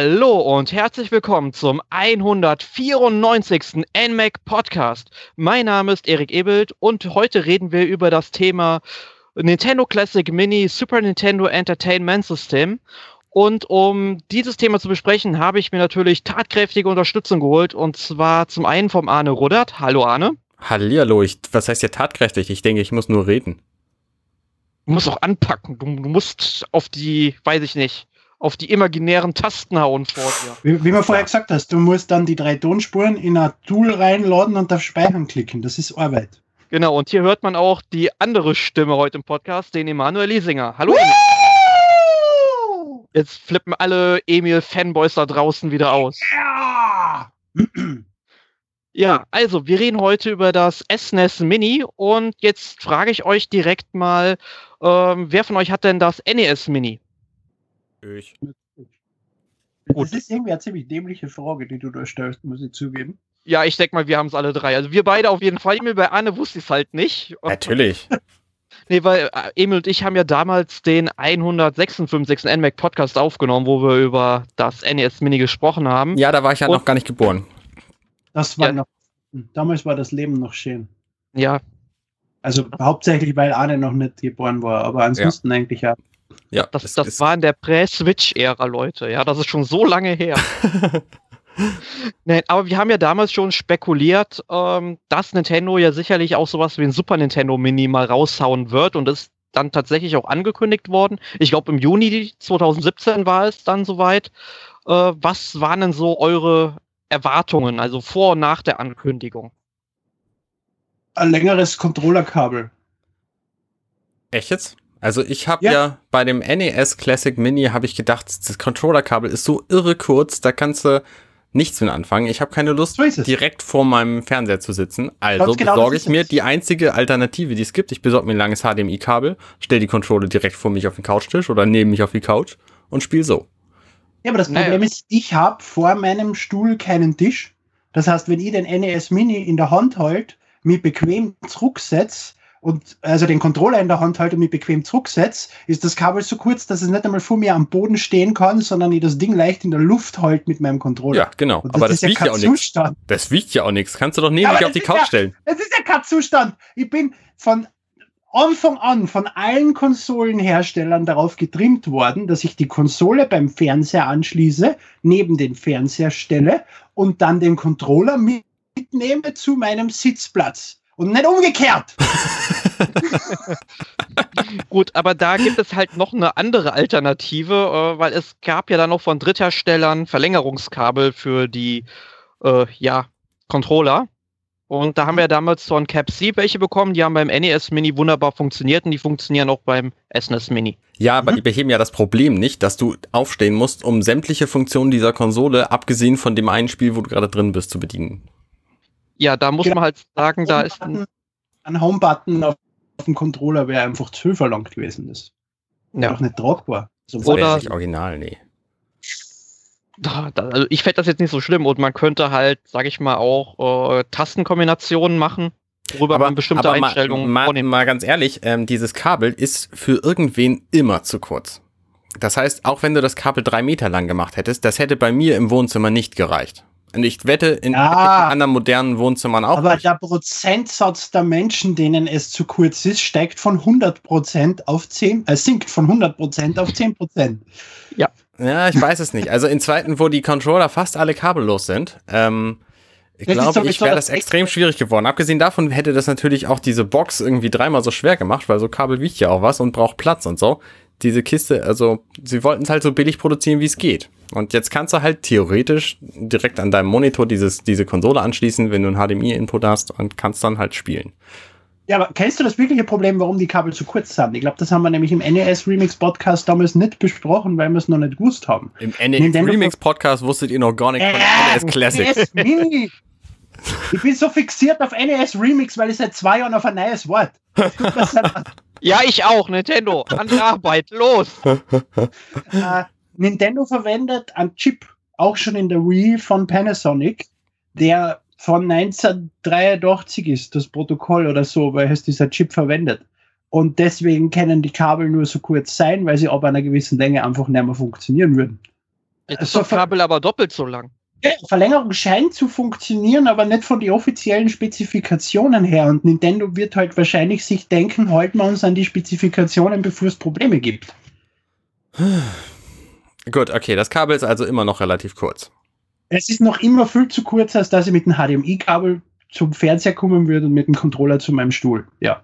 Hallo und herzlich willkommen zum 194. NMAC Podcast. Mein Name ist Erik Ebelt und heute reden wir über das Thema Nintendo Classic Mini Super Nintendo Entertainment System. Und um dieses Thema zu besprechen, habe ich mir natürlich tatkräftige Unterstützung geholt und zwar zum einen vom Arne Ruddert. Hallo Arne. Hallihallo, ich, was heißt ja tatkräftig? Ich denke, ich muss nur reden. Du musst auch anpacken. Du, du musst auf die, weiß ich nicht, auf die imaginären Tasten hauen vor dir. Wie, wie man vorher gesagt hast, du musst dann die drei Tonspuren in ein Tool reinladen und auf Speichern klicken. Das ist Arbeit. Genau, und hier hört man auch die andere Stimme heute im Podcast, den Emanuel Liesinger. Hallo. Emil. Jetzt flippen alle Emil-Fanboys da draußen wieder aus. Ja! Ja, also wir reden heute über das SNES Mini und jetzt frage ich euch direkt mal, ähm, wer von euch hat denn das NES Mini? Ich. Gut. Das ist irgendwie eine ziemlich dämliche Frage, die du da stellst, muss ich zugeben. Ja, ich denke mal, wir haben es alle drei. Also wir beide auf jeden Fall. Emil, bei Anne wusste ich es halt nicht. Natürlich. Nee, weil äh, Emil und ich haben ja damals den 156. NMAC Podcast aufgenommen, wo wir über das NES Mini gesprochen haben. Ja, da war ich ja Und- noch gar nicht geboren. Das war Ja. noch. Damals war das Leben noch schön. Ja, Also hauptsächlich, weil Arne noch nicht geboren war, aber ansonsten eigentlich ja. Ja, das, es das ist- war in der Prä-Switch-Ära, Leute. Ja, das ist schon so lange her. nee, aber wir haben ja damals schon spekuliert, ähm, dass Nintendo ja sicherlich auch sowas wie ein Super Nintendo Mini mal raushauen wird und ist dann tatsächlich auch angekündigt worden. Ich glaube, im Juni 2017 war es dann soweit. Äh, was waren denn so eure Erwartungen, also vor und nach der Ankündigung? Ein längeres Controllerkabel. Echt jetzt? Also ich habe ja. Ja. bei dem NES Classic Mini habe ich gedacht, das Controllerkabel ist so irre kurz, da kannst du nichts mit anfangen. Ich habe keine Lust, So direkt vor meinem Fernseher zu sitzen. Also genau, besorge ich mir es. die einzige Alternative, die es gibt. Ich besorge mir ein langes HDMI-Kabel, stelle die Controller direkt vor mich auf den Couchtisch oder neben mich auf die Couch und spiele so. Ja, aber das Naja. Problem ist, ich habe vor meinem Stuhl keinen Tisch. Das heißt, wenn ich den NES Mini in der Hand halte, mich bequem zurücksetze und also den Controller in der Hand halte und mich bequem zurücksetze, ist das Kabel so kurz, dass es nicht einmal vor mir am Boden stehen kann, sondern ich das Ding leicht in der Luft halte mit meinem Controller. Ja, genau. Und Aber das wiegt ja auch nichts. Das wiegt ja auch nichts. Kannst du doch neben aber auf die das Couch ja- stellen. Es ist ja kein Zustand. Ich bin von Anfang an von allen Konsolenherstellern darauf getrimmt worden, dass ich die Konsole beim Fernseher anschließe, neben den Fernseher stelle und dann den Controller mitnehme zu meinem Sitzplatz. Und nicht umgekehrt. Gut, aber da gibt es halt noch eine andere Alternative, äh, weil es gab ja dann noch von Drittherstellern Verlängerungskabel für die äh, ja, Controller. Und da haben wir ja damals von Cap C welche bekommen, die haben beim NES Mini wunderbar funktioniert und die funktionieren auch beim SNES Mini. Ja, aber Mhm. die beheben ja das Problem nicht, dass du aufstehen musst, um sämtliche Funktionen dieser Konsole, abgesehen von dem einen Spiel, wo du gerade drin bist, zu bedienen. Ja, da muss Genau. man halt sagen, da ist ein, Homebutton- ein Home-Button auf, auf dem Controller wäre einfach zu verlangt gewesen. Das ja, doch nicht tragbar. So Das Oder- wäre nicht original, nee. da, da, also ich fände das jetzt nicht so schlimm und man könnte halt, sag ich mal, auch äh, Tastenkombinationen machen, worüber man bestimmte aber Einstellungen mal, mal, vornehmen mal ganz ehrlich, ähm, dieses Kabel ist für irgendwen immer zu kurz. Das heißt, auch wenn du das Kabel drei Meter lang gemacht hättest, das hätte bei mir im Wohnzimmer nicht gereicht. Und ich wette, in Ja. anderen modernen Wohnzimmern auch Aber nicht. der Prozentsatz der Menschen, denen es zu kurz ist, steigt von 100% auf 10, äh, sinkt von 100% auf 10%. Ja, ich weiß es nicht. Also in Zeiten, wo die Controller fast alle kabellos sind, ähm, ich glaube, ich wäre das das extrem schwierig geworden. Abgesehen davon hätte das natürlich auch diese Box irgendwie dreimal so schwer gemacht, weil so Kabel wiegt ja auch was und braucht Platz und so. Diese Kiste, also sie wollten es halt so billig produzieren, wie es geht. Und jetzt kannst du halt theoretisch direkt an deinem Monitor dieses, diese Konsole anschließen, wenn du einen HDMI-Input hast und kannst dann halt spielen. Ja, aber kennst du das wirkliche Problem, warum die Kabel zu kurz sind? Ich glaube, das haben wir nämlich im NES Remix Podcast damals nicht besprochen, weil wir es noch nicht gewusst haben. Im NES Nintendo- Remix Podcast wusstet ihr noch gar nicht von Äh, NES Classic. NES Mini. Ich bin so fixiert auf NES Remix, weil ich seit zwei Jahren auf ein neues Wort. Das sind, Ja, ich auch, Nintendo. An die Arbeit, los! äh, Nintendo verwendet einen Chip, auch schon in der Wii von Panasonic, der von 1983 ist, das Protokoll oder so, weil es dieser Chip verwendet. Und deswegen können die Kabel nur so kurz sein, weil sie ab einer gewissen Länge einfach nicht mehr funktionieren würden. Jetzt ist das Kabel aber doppelt so lang. Verlängerung scheint zu funktionieren, aber nicht von den offiziellen Spezifikationen her. Und Nintendo wird halt wahrscheinlich sich denken, halten wir uns an die Spezifikationen, bevor es Probleme gibt. Gut, okay, das Kabel ist also immer noch relativ kurz. Es ist noch immer viel zu kurz, als dass ich mit dem HDMI-Kabel zum Fernseher kommen würde und mit dem Controller zu meinem Stuhl. Ja.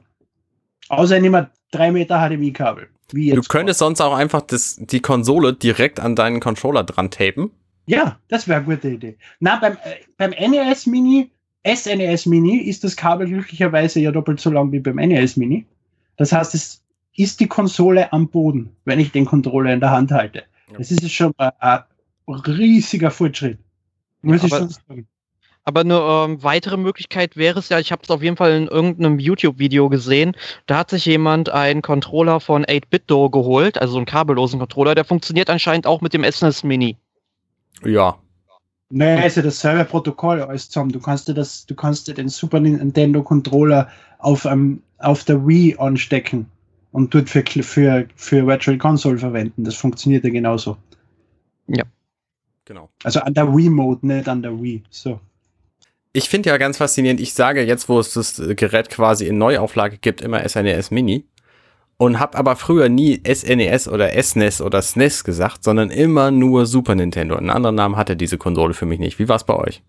Außer ich nehme drei Meter HDMI-Kabel. Du könntest sonst auch einfach das, die Konsole direkt an deinen Controller dran tapen. Ja, das wäre eine gute Idee. Na, beim, äh, beim NES Mini, SNES Mini, ist das Kabel glücklicherweise ja doppelt so lang wie beim NES Mini. Das heißt, es ist die Konsole am Boden, wenn ich den Controller in der Hand halte. Ja. Das ist schon ein, ein riesiger Fortschritt. Muss ja, ich schon sagen. Aber eine ähm, weitere Möglichkeit wäre es ja, ich habe es auf jeden Fall in irgendeinem YouTube-Video gesehen, da hat sich jemand einen Controller von 8-Bit-Do geholt, also so einen kabellosen Controller, der funktioniert anscheinend auch mit dem SNES Mini. Ja. Naja, also dasselbe Protokoll alles zusammen. Du kannst dir das, du kannst dir den Super Nintendo Controller auf, um, auf der Wii anstecken und dort für, für, für Virtual Console verwenden. Das funktioniert ja genauso. Ja. Genau. Also an der Wii-Mode, nicht an der Wii. So. Ich finde ja ganz faszinierend, ich sage jetzt, wo es das Gerät quasi in Neuauflage gibt, immer SNES e Mini und habe aber früher nie SNES e oder SNES e oder SNES gesagt, sondern immer nur Super Nintendo. Einen anderen Namen hatte diese Konsole für mich nicht. Wie war es bei euch?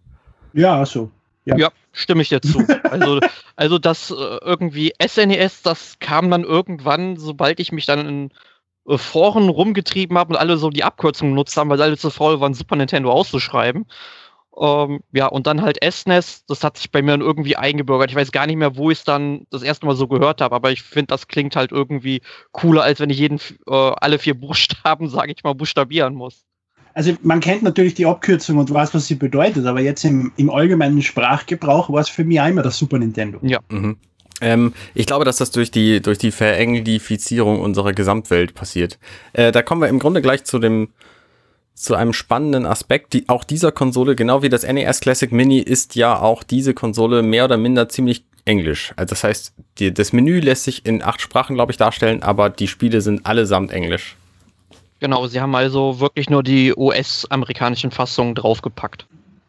Ja, so. Ja. ja, stimme ich dir zu. Also, also das äh, irgendwie SNES, das kam dann irgendwann, sobald ich mich dann in äh, Foren rumgetrieben habe und alle so die Abkürzung genutzt haben, weil alle zu faul waren, Super Nintendo auszuschreiben. Ähm, ja, und dann halt SNES, das hat sich bei mir irgendwie eingebürgert. Ich weiß gar nicht mehr, wo ich es dann das erste Mal so gehört habe, aber ich finde, das klingt halt irgendwie cooler, als wenn ich jeden, äh, alle vier Buchstaben, sage ich mal, buchstabieren muss. Also man kennt natürlich die Abkürzung und weiß, was sie bedeutet, aber jetzt im, im allgemeinen Sprachgebrauch war es für mich immer das Super Nintendo. Ja. Mhm. Ähm, ich glaube, dass das durch die, durch die Verenglifizierung unserer Gesamtwelt passiert. Äh, da kommen wir im Grunde gleich zu dem, zu einem spannenden Aspekt. Die, auch dieser Konsole, genau wie das NES Classic Mini, ist ja auch diese Konsole mehr oder minder ziemlich englisch. Also das heißt, die, das Menü lässt sich in acht Sprachen, glaube ich, darstellen, aber die Spiele sind allesamt englisch. Genau, sie haben also wirklich nur die US-amerikanischen Fassungen draufgepackt.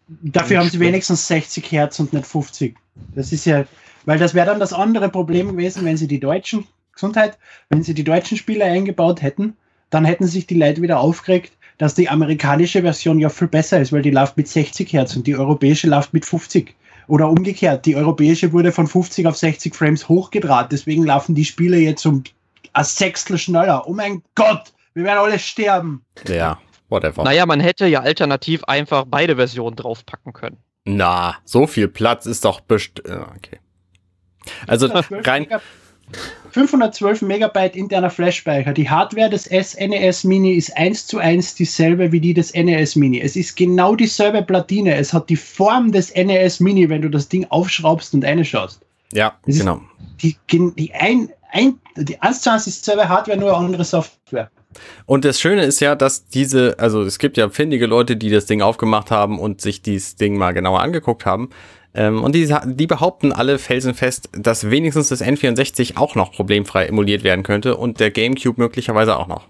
Dafür haben sie wenigstens 60 Hertz und nicht 50. Das ist ja, weil das wäre dann das andere Problem gewesen, wenn sie die deutschen, Gesundheit, wenn sie die deutschen Spiele eingebaut hätten, dann hätten sich die Leute wieder aufgeregt, dass die amerikanische Version ja viel besser ist, weil die läuft mit 60 Hertz und die europäische läuft mit 50. Oder umgekehrt, die europäische wurde von 50 auf 60 Frames hochgedraht, deswegen laufen die Spiele jetzt um ein Sechstel schneller. Oh mein Gott, wir werden alle sterben. Ja, whatever. Naja, man hätte ja alternativ einfach beide Versionen draufpacken können. Na, so viel Platz ist doch bestimmt. Okay. Also rein. 512 Megabyte interner Flash-Speicher. Die Hardware des SNES Mini ist eins zu eins dieselbe wie die des NES Mini. Es ist genau dieselbe Platine. Es hat die Form des NES Mini, wenn du das Ding aufschraubst und reinschaust. Ja, das genau. Die, die, ein, ein, die 1 zu 1 ist dieselbe Hardware, nur andere Software. Und das Schöne ist ja, dass diese, also es gibt ja findige Leute, die das Ding aufgemacht haben und sich dieses Ding mal genauer angeguckt haben. Ähm, und die, die behaupten alle felsenfest, dass wenigstens das N64 auch noch problemfrei emuliert werden könnte und der GameCube möglicherweise auch noch.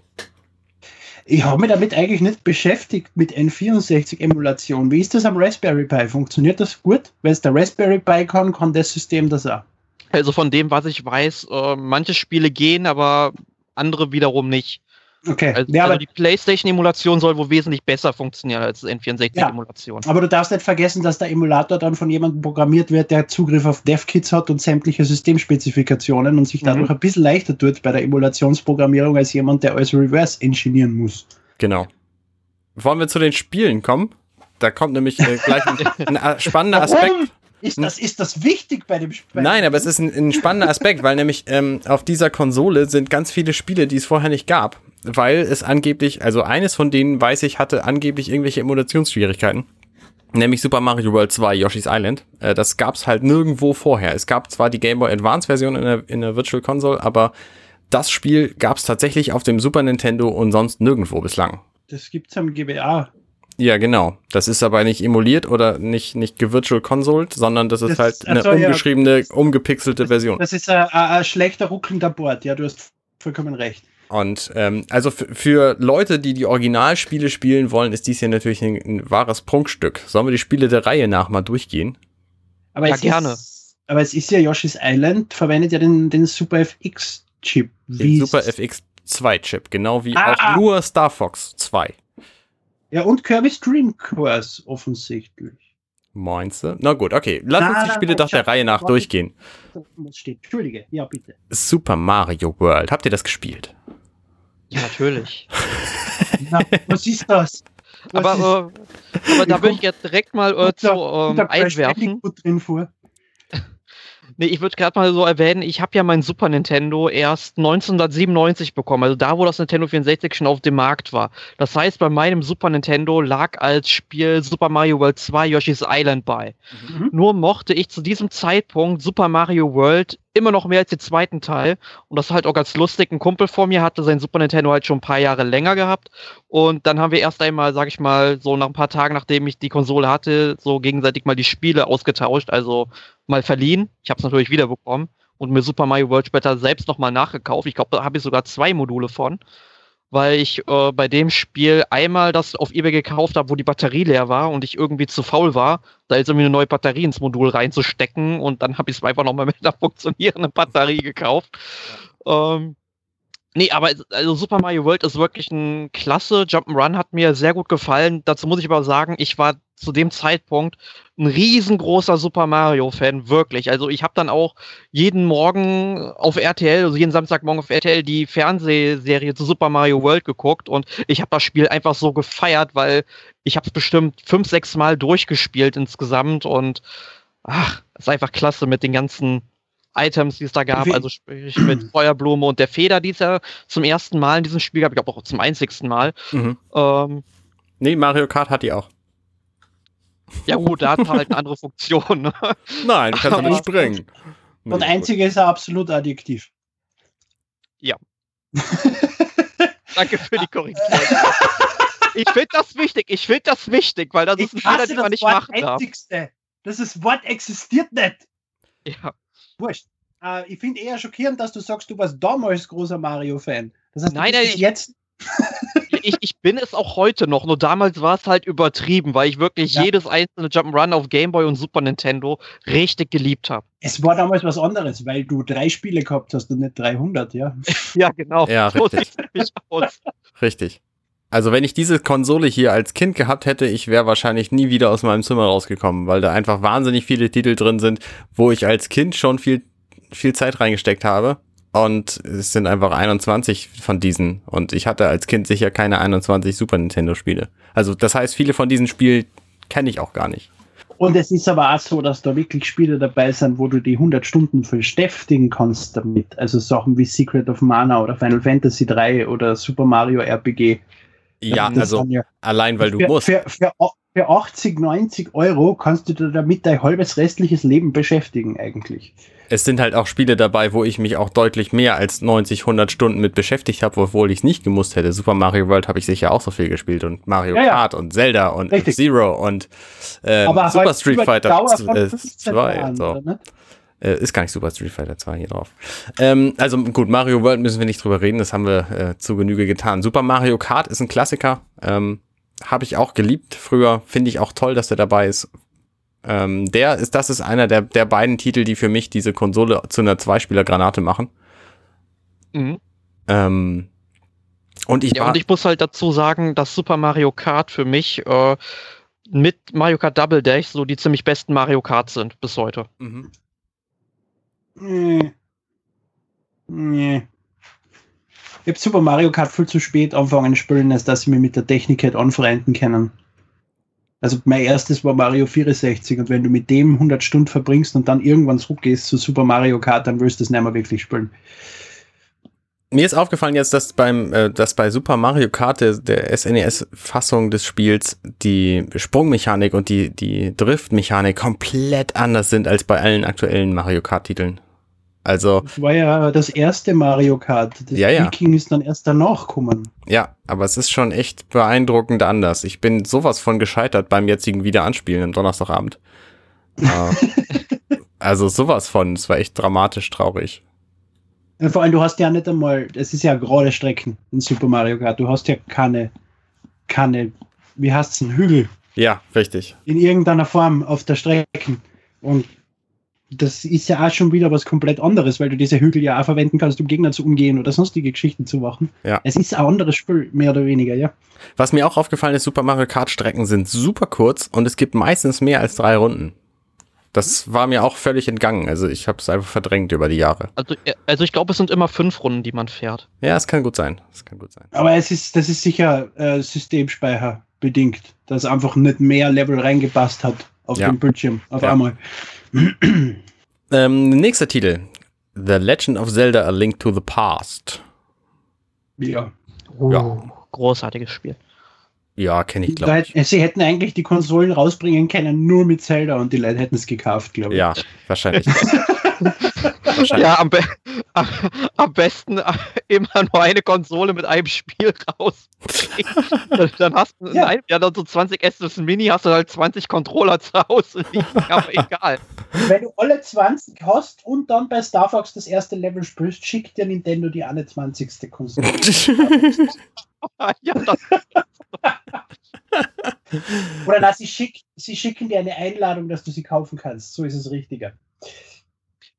Ich habe mich damit eigentlich nicht beschäftigt mit N64-Emulation. Wie ist das am Raspberry Pi? Funktioniert das gut? Wenn es der Raspberry Pi kann, kann das System das auch. Also von dem, was ich weiß, äh, manche Spiele gehen, aber andere wiederum nicht. Okay. Also, ja, also die PlayStation-Emulation soll wohl wesentlich besser funktionieren als N64-Emulation. Ja, aber du darfst nicht vergessen, dass der Emulator dann von jemandem programmiert wird, der Zugriff auf DevKits hat und sämtliche Systemspezifikationen und sich dadurch mhm. ein bisschen leichter tut bei der Emulationsprogrammierung als jemand, der alles reverse engineeren muss. Genau. Wollen wir zu den Spielen kommen? Da kommt nämlich äh, gleich ein, ein spannender Aspekt. Ist das, ist das wichtig bei dem Spiel? Nein, aber es ist ein, ein spannender Aspekt, weil nämlich ähm, auf dieser Konsole sind ganz viele Spiele, die es vorher nicht gab weil es angeblich, also eines von denen weiß ich, hatte angeblich irgendwelche Emulationsschwierigkeiten. Nämlich Super Mario World 2, Yoshi's Island. Äh, das gab's halt nirgendwo vorher. Es gab zwar die Game Boy Advance Version in der, in der Virtual Console, aber das Spiel gab's tatsächlich auf dem Super Nintendo und sonst nirgendwo bislang. Das gibt's am GBA. Ja, genau. Das ist aber nicht emuliert oder nicht, nicht gevirtual consoled, sondern das ist das, halt eine also, umgeschriebene, ja, umgepixelte das, Version. Das ist ein, ein schlechter ruckelnder Board, ja, du hast vollkommen recht. Und ähm, also für Leute, die die Originalspiele spielen wollen, ist dies hier natürlich ein, ein wahres Prunkstück. Sollen wir die Spiele der Reihe nach mal durchgehen? Aber Ja, es gerne. Ist, aber es ist ja Yoshi's Island, verwendet ja den, den Super FX-Chip. Den Super FX2-Chip, genau wie Ah, auch ah. nur Star Fox 2. Ja, und Kirby's Dream Course offensichtlich. Meinst du? Na gut, okay. Lass Na, uns die na, Spiele na, doch der Reihe nach warte. durchgehen. Was steht? Entschuldige, ja, bitte. Super Mario World. Habt ihr das gespielt? Ja, natürlich. Na, was ist das? Was ist, aber, äh, aber da würde ich jetzt direkt mal äh, zu ähm, einwerfen. Drin vor. Nee, ich würde gerade mal so erwähnen, ich habe ja mein Super Nintendo erst 1997 bekommen, also da, wo das Nintendo 64 schon auf dem Markt war. Das heißt, bei meinem Super Nintendo lag als Spiel Super Mario World 2 Yoshi's Island bei. Mhm. Nur mochte ich zu diesem Zeitpunkt Super Mario World immer noch mehr als den zweiten Teil. Und das halt auch ganz lustig. Ein Kumpel vor mir hatte sein Super Nintendo halt schon ein paar Jahre länger gehabt. Und dann haben wir erst einmal, sag ich mal, so nach ein paar Tagen, nachdem ich die Konsole hatte, so gegenseitig mal die Spiele ausgetauscht, also mal verliehen. Ich habe es natürlich wiederbekommen und mir Super Mario World später selbst nochmal nachgekauft. Ich glaube, da habe ich sogar zwei Module von, weil ich äh, bei dem Spiel einmal das auf eBay gekauft habe, wo die Batterie leer war und ich irgendwie zu faul war, da jetzt irgendwie eine neue Batterie ins Modul reinzustecken und dann habe ich es einfach nochmal mit einer funktionierenden Batterie gekauft. Ähm, nee, aber also Super Mario World ist wirklich ein klasse Jump'n'Run, hat mir sehr gut gefallen. Dazu muss ich aber sagen, ich war zu dem Zeitpunkt ein riesengroßer Super Mario-Fan, wirklich. Also ich habe dann auch jeden Morgen auf RTL, also jeden Samstagmorgen auf RTL die Fernsehserie zu Super Mario World geguckt und ich habe das Spiel einfach so gefeiert, weil ich habe es bestimmt fünf, sechs Mal durchgespielt insgesamt und ach, ist einfach klasse mit den ganzen Items, die es da gab, Wie- also sprich mit Feuerblume und der Feder, die es ja zum ersten Mal in diesem Spiel gab, ich glaube auch zum einzigsten Mal. Mhm. Ähm, Nee, Mario Kart hat die auch. Ja gut, da hat er halt eine andere Funktion. Ne? Nein, du kannst ja Aber- nicht springen. Und Nee, einzige ist er absolut addiktiv. Danke für die Korrektur. Ich finde das wichtig, ich finde das wichtig, weil das ist ein Fehler, den man nicht machen darf. Einzigste. Das Wort existiert nicht. Ja. Wurscht. Äh, ich finde eher schockierend, dass du sagst, du warst damals großer Mario-Fan. Das heißt, du Nein, bist nein, ich- jetzt. Ich, ich bin es auch heute noch, nur damals war es halt übertrieben, weil ich wirklich Ja. jedes einzelne Jump'n'Run auf Game Boy und Super Nintendo richtig geliebt habe. Es war damals was anderes, weil du drei Spiele gehabt hast und nicht 300, ja. Ja, genau. Ja, richtig. Richtig. Also wenn ich diese Konsole hier als Kind gehabt hätte, ich wäre wahrscheinlich nie wieder aus meinem Zimmer rausgekommen, weil da einfach wahnsinnig viele Titel drin sind, wo ich als Kind schon viel, viel Zeit reingesteckt habe. Und es sind einfach 21 von diesen. Und ich hatte als Kind sicher keine 21 Super Nintendo Spiele. Also das heißt, viele von diesen Spielen kenne ich auch gar nicht. Und es ist aber auch so, dass da wirklich Spiele dabei sind, wo du die 100 Stunden beschäftigen kannst damit. Also Sachen wie Secret of Mana oder Final Fantasy 3 oder Super Mario RPG. Ja, Das also ja- allein weil du für, musst. Für, für, für 80, 90 Euro kannst du damit dein halbes restliches Leben beschäftigen eigentlich. Es sind halt auch Spiele dabei, wo ich mich auch deutlich mehr als 90, 100 Stunden mit beschäftigt habe, obwohl ich es nicht gemusst hätte. Super Mario World habe ich sicher auch so viel gespielt und Mario Ja, ja. Kart und Zelda und Richtig. Zero und äh, Super halt Street über die Fighter Dauer von 2. 15 Jahren, so. nicht? Äh, ist gar nicht Super Street Fighter 2 hier drauf. Ähm, also gut, Mario World müssen wir nicht drüber reden, das haben wir äh, zu Genüge getan. Super Mario Kart ist ein Klassiker. Ähm, habe ich auch geliebt früher. Finde ich auch toll, dass der dabei ist. Ähm, der ist, das ist einer der, der beiden Titel, die für mich diese Konsole zu einer Zweispieler-Granate machen. Mhm. Ähm, und ich Ja, und ich muss halt dazu sagen, dass Super Mario Kart für mich äh, mit Mario Kart Double Dash so die ziemlich besten Mario Kart sind bis heute. Mhm. Nee. Nee. Ich habe Super Mario Kart viel zu spät anfangen zu spielen, als dass ich mich mit der Technik hätte anfreunden können. Also mein erstes war Mario 64 und wenn du mit dem 100 Stunden verbringst und dann irgendwann zurückgehst zu Super Mario Kart, dann willst du es nicht mehr wirklich spielen. Mir ist aufgefallen jetzt, dass beim, äh, dass bei Super Mario Kart der, der SNES-Fassung des Spiels die Sprungmechanik und die, die Driftmechanik komplett anders sind als bei allen aktuellen Mario Kart-Titeln. Also, Das war ja das erste Mario Kart. Das Ja, ja. Viking ist dann erst danach gekommen. ja, aber es ist schon echt beeindruckend anders. Ich bin sowas von gescheitert beim jetzigen Wiederanspielen am Donnerstagabend. Äh, also sowas von, es war echt dramatisch traurig. Vor allem, du hast ja nicht einmal, es ist ja gerade Strecken in Super Mario Kart. Du hast ja keine, keine, wie heißt es, einen Hügel Ja, richtig. in irgendeiner Form auf der Strecke. Und das ist ja auch schon wieder was komplett anderes, weil du diese Hügel ja auch verwenden kannst, um Gegner zu umgehen oder sonstige Geschichten zu machen. Ja. Es ist ein anderes Spiel, mehr oder weniger, ja. Was mir auch aufgefallen ist, Super Mario Kart Strecken sind super kurz und es gibt meistens mehr als drei Runden. Das war mir auch völlig entgangen. Also ich habe es einfach verdrängt über die Jahre. Also, äh, also ich glaube, es sind immer fünf Runden, die man fährt. Ja, es kann gut sein. Es kann gut sein. Aber es ist, das ist sicher äh, Systemspeicher bedingt, dass einfach nicht mehr Level reingepasst hat auf Ja. dem Bildschirm auf Ja. einmal. Ähm, nächster Titel. The Legend of Zelda A Link to the Past. Ja. Ja. Großartiges Spiel. Ja, kenne ich, glaube ich. Sie hätten eigentlich die Konsolen rausbringen können, nur mit Zelda und die Leute hätten es gekauft, glaube ich. Ja, wahrscheinlich. Ja, am, be am, am besten äh, immer nur eine Konsole mit einem Spiel raus. dann, dann hast du Ja. nein, ja, dann so 20 SNES Mini, hast du halt 20 Controller zu Hause. Aber egal. Wenn du alle 20 hast und dann bei Star Fox das erste Level spielst, schickt dir Nintendo die 21. Konsole. ja, das, Oder na, sie, schick, sie schicken dir eine Einladung, dass du sie kaufen kannst. So ist es richtiger.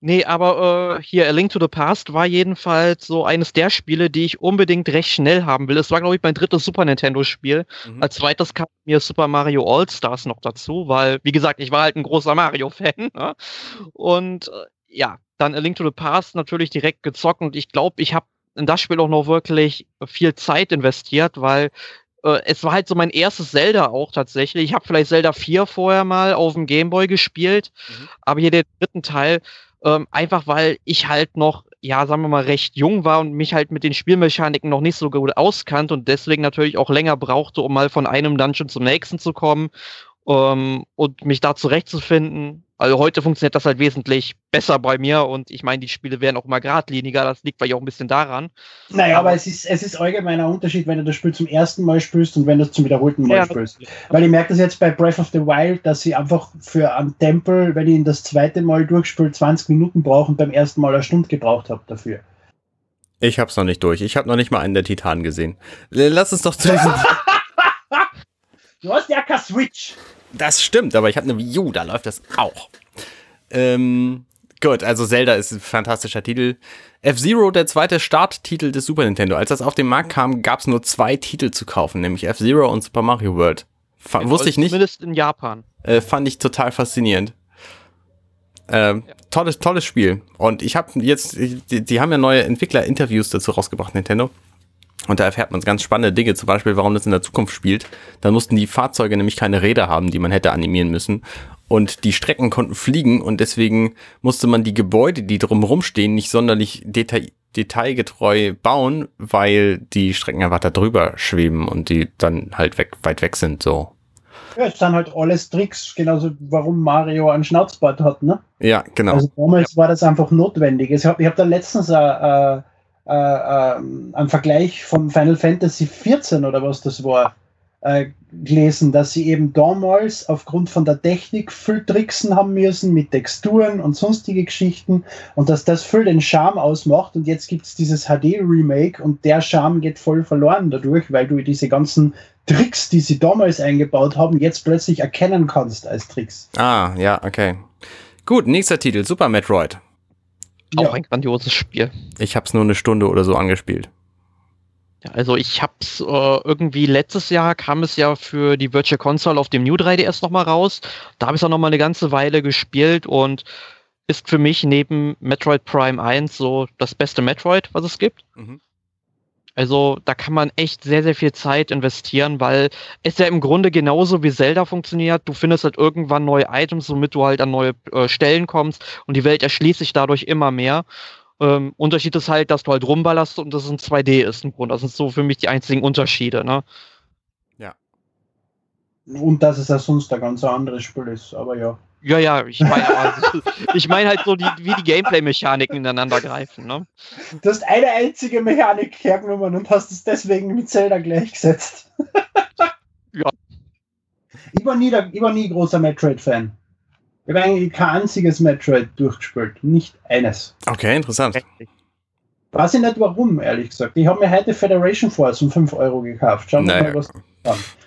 Nee, aber äh, hier, A Link to the Past war jedenfalls so eines der Spiele, die ich unbedingt recht schnell haben will. Es war, glaube ich, mein drittes Super Nintendo-Spiel. Mhm. Als zweites kam mir Super Mario All-Stars noch dazu, weil, wie gesagt, ich war halt ein großer Mario-Fan. Ne? Und äh, ja, dann A Link to the Past natürlich direkt gezockt und ich glaube, ich habe in das Spiel auch noch wirklich viel Zeit investiert, weil äh, es war halt so mein erstes Zelda auch tatsächlich. Ich habe vielleicht Zelda 4 vorher mal auf dem Gameboy gespielt, Mhm. aber hier den dritten Teil, ähm, einfach weil ich halt noch, ja, sagen wir mal, recht jung war und mich halt mit den Spielmechaniken noch nicht so gut auskannte und deswegen natürlich auch länger brauchte, um mal von einem Dungeon zum nächsten zu kommen ähm, und mich da zurechtzufinden. Also heute funktioniert das halt wesentlich besser bei mir und ich meine, die Spiele werden auch mal geradliniger, das liegt vielleicht auch ein bisschen daran. Naja, Aber- aber es ist, es ist allgemein ein Unterschied, wenn du das Spiel zum ersten Mal spielst und wenn du es zum wiederholten Mal Ja, spielst. Weil ich merke das jetzt bei Breath of the Wild, dass sie einfach für einen Tempel, wenn ich ihn das zweite Mal durchspiele, 20 Minuten brauchen und beim ersten Mal eine Stunde gebraucht habe dafür. Ich hab's noch nicht durch. Ich habe noch nicht mal einen der Titanen gesehen. Lass uns doch zu diesem. Du hast ja kein Switch. Das stimmt, aber ich habe eine Wii U, da läuft das auch. Ähm, gut, also Zelda ist ein fantastischer Titel. F-Zero, der zweite Starttitel des Super Nintendo. Als das auf den Markt kam, gab es nur zwei Titel zu kaufen, nämlich F-Zero und Super Mario World. Fa wusste ich nicht, Zumindest in Japan. äh, fand ich total faszinierend. Ähm, tolles, tolles Spiel. Und ich habe jetzt, die, die haben ja neue Entwickler-Interviews dazu rausgebracht, Nintendo. Und da erfährt man ganz spannende Dinge, zum Beispiel, warum das in der Zukunft spielt. Dann mussten die Fahrzeuge nämlich keine Räder haben, die man hätte animieren müssen. Und die Strecken konnten fliegen und deswegen musste man die Gebäude, die drumherum stehen, nicht sonderlich detail detailgetreu bauen, weil die Strecken einfach da drüber schweben und die dann halt weg, weit weg sind, so. Ja, es sind halt alles Tricks, genauso warum Mario einen Schnauzbart hat, ne? Ja, genau. Also damals war das einfach notwendig. Ich habe ich hab da letztens äh, äh, äh, einen Vergleich vom Final Fantasy 14 oder was das war äh, gelesen, dass sie eben damals aufgrund von der Technik viel Tricksen haben müssen mit Texturen und sonstige Geschichten und dass das viel den Charme ausmacht und jetzt gibt es dieses HD-Remake und der Charme geht voll verloren dadurch, weil du diese ganzen Tricks, die sie damals eingebaut haben, jetzt plötzlich erkennen kannst als Tricks. Ah, ja, okay. Gut, nächster Titel, Super Metroid. Auch Ja. ein grandioses Spiel. Ich habe es nur eine Stunde oder so angespielt. Ja, also ich hab's äh, irgendwie letztes Jahr kam es ja für die Virtual Console auf dem New 3DS nochmal raus. Da habe ich auch nochmal eine ganze Weile gespielt und ist für mich neben Metroid Prime 1 so das beste Metroid, was es gibt. Mhm. Also da kann man echt sehr, sehr viel Zeit investieren, weil es ja im Grunde genauso wie Zelda funktioniert. Du findest halt irgendwann neue Items, womit du halt an neue äh, Stellen kommst und die Welt erschließt sich dadurch immer mehr. Ähm, Unterschied ist halt, dass du halt rumballerst und das in 2D ist im Grunde. Das sind so für mich die einzigen Unterschiede. Ne? Und dass es ja sonst ein ganz anderes Spiel ist, aber ja. Ja, ja, ich meine also, ich meine halt so, die, wie die Gameplay-Mechaniken ineinander greifen. Ne? Du hast eine einzige Mechanik hergenommen und hast es deswegen mit Zelda gleichgesetzt. Ja. Ich war nie, der, ich war nie großer Metroid-Fan. Ich habe eigentlich kein einziges Metroid durchgespielt. Nicht eines. Okay, interessant. Weiß ich nicht warum, ehrlich gesagt. Ich habe mir heute Federation Force um 5 Euro gekauft. Schauen wir Naja. mal, was.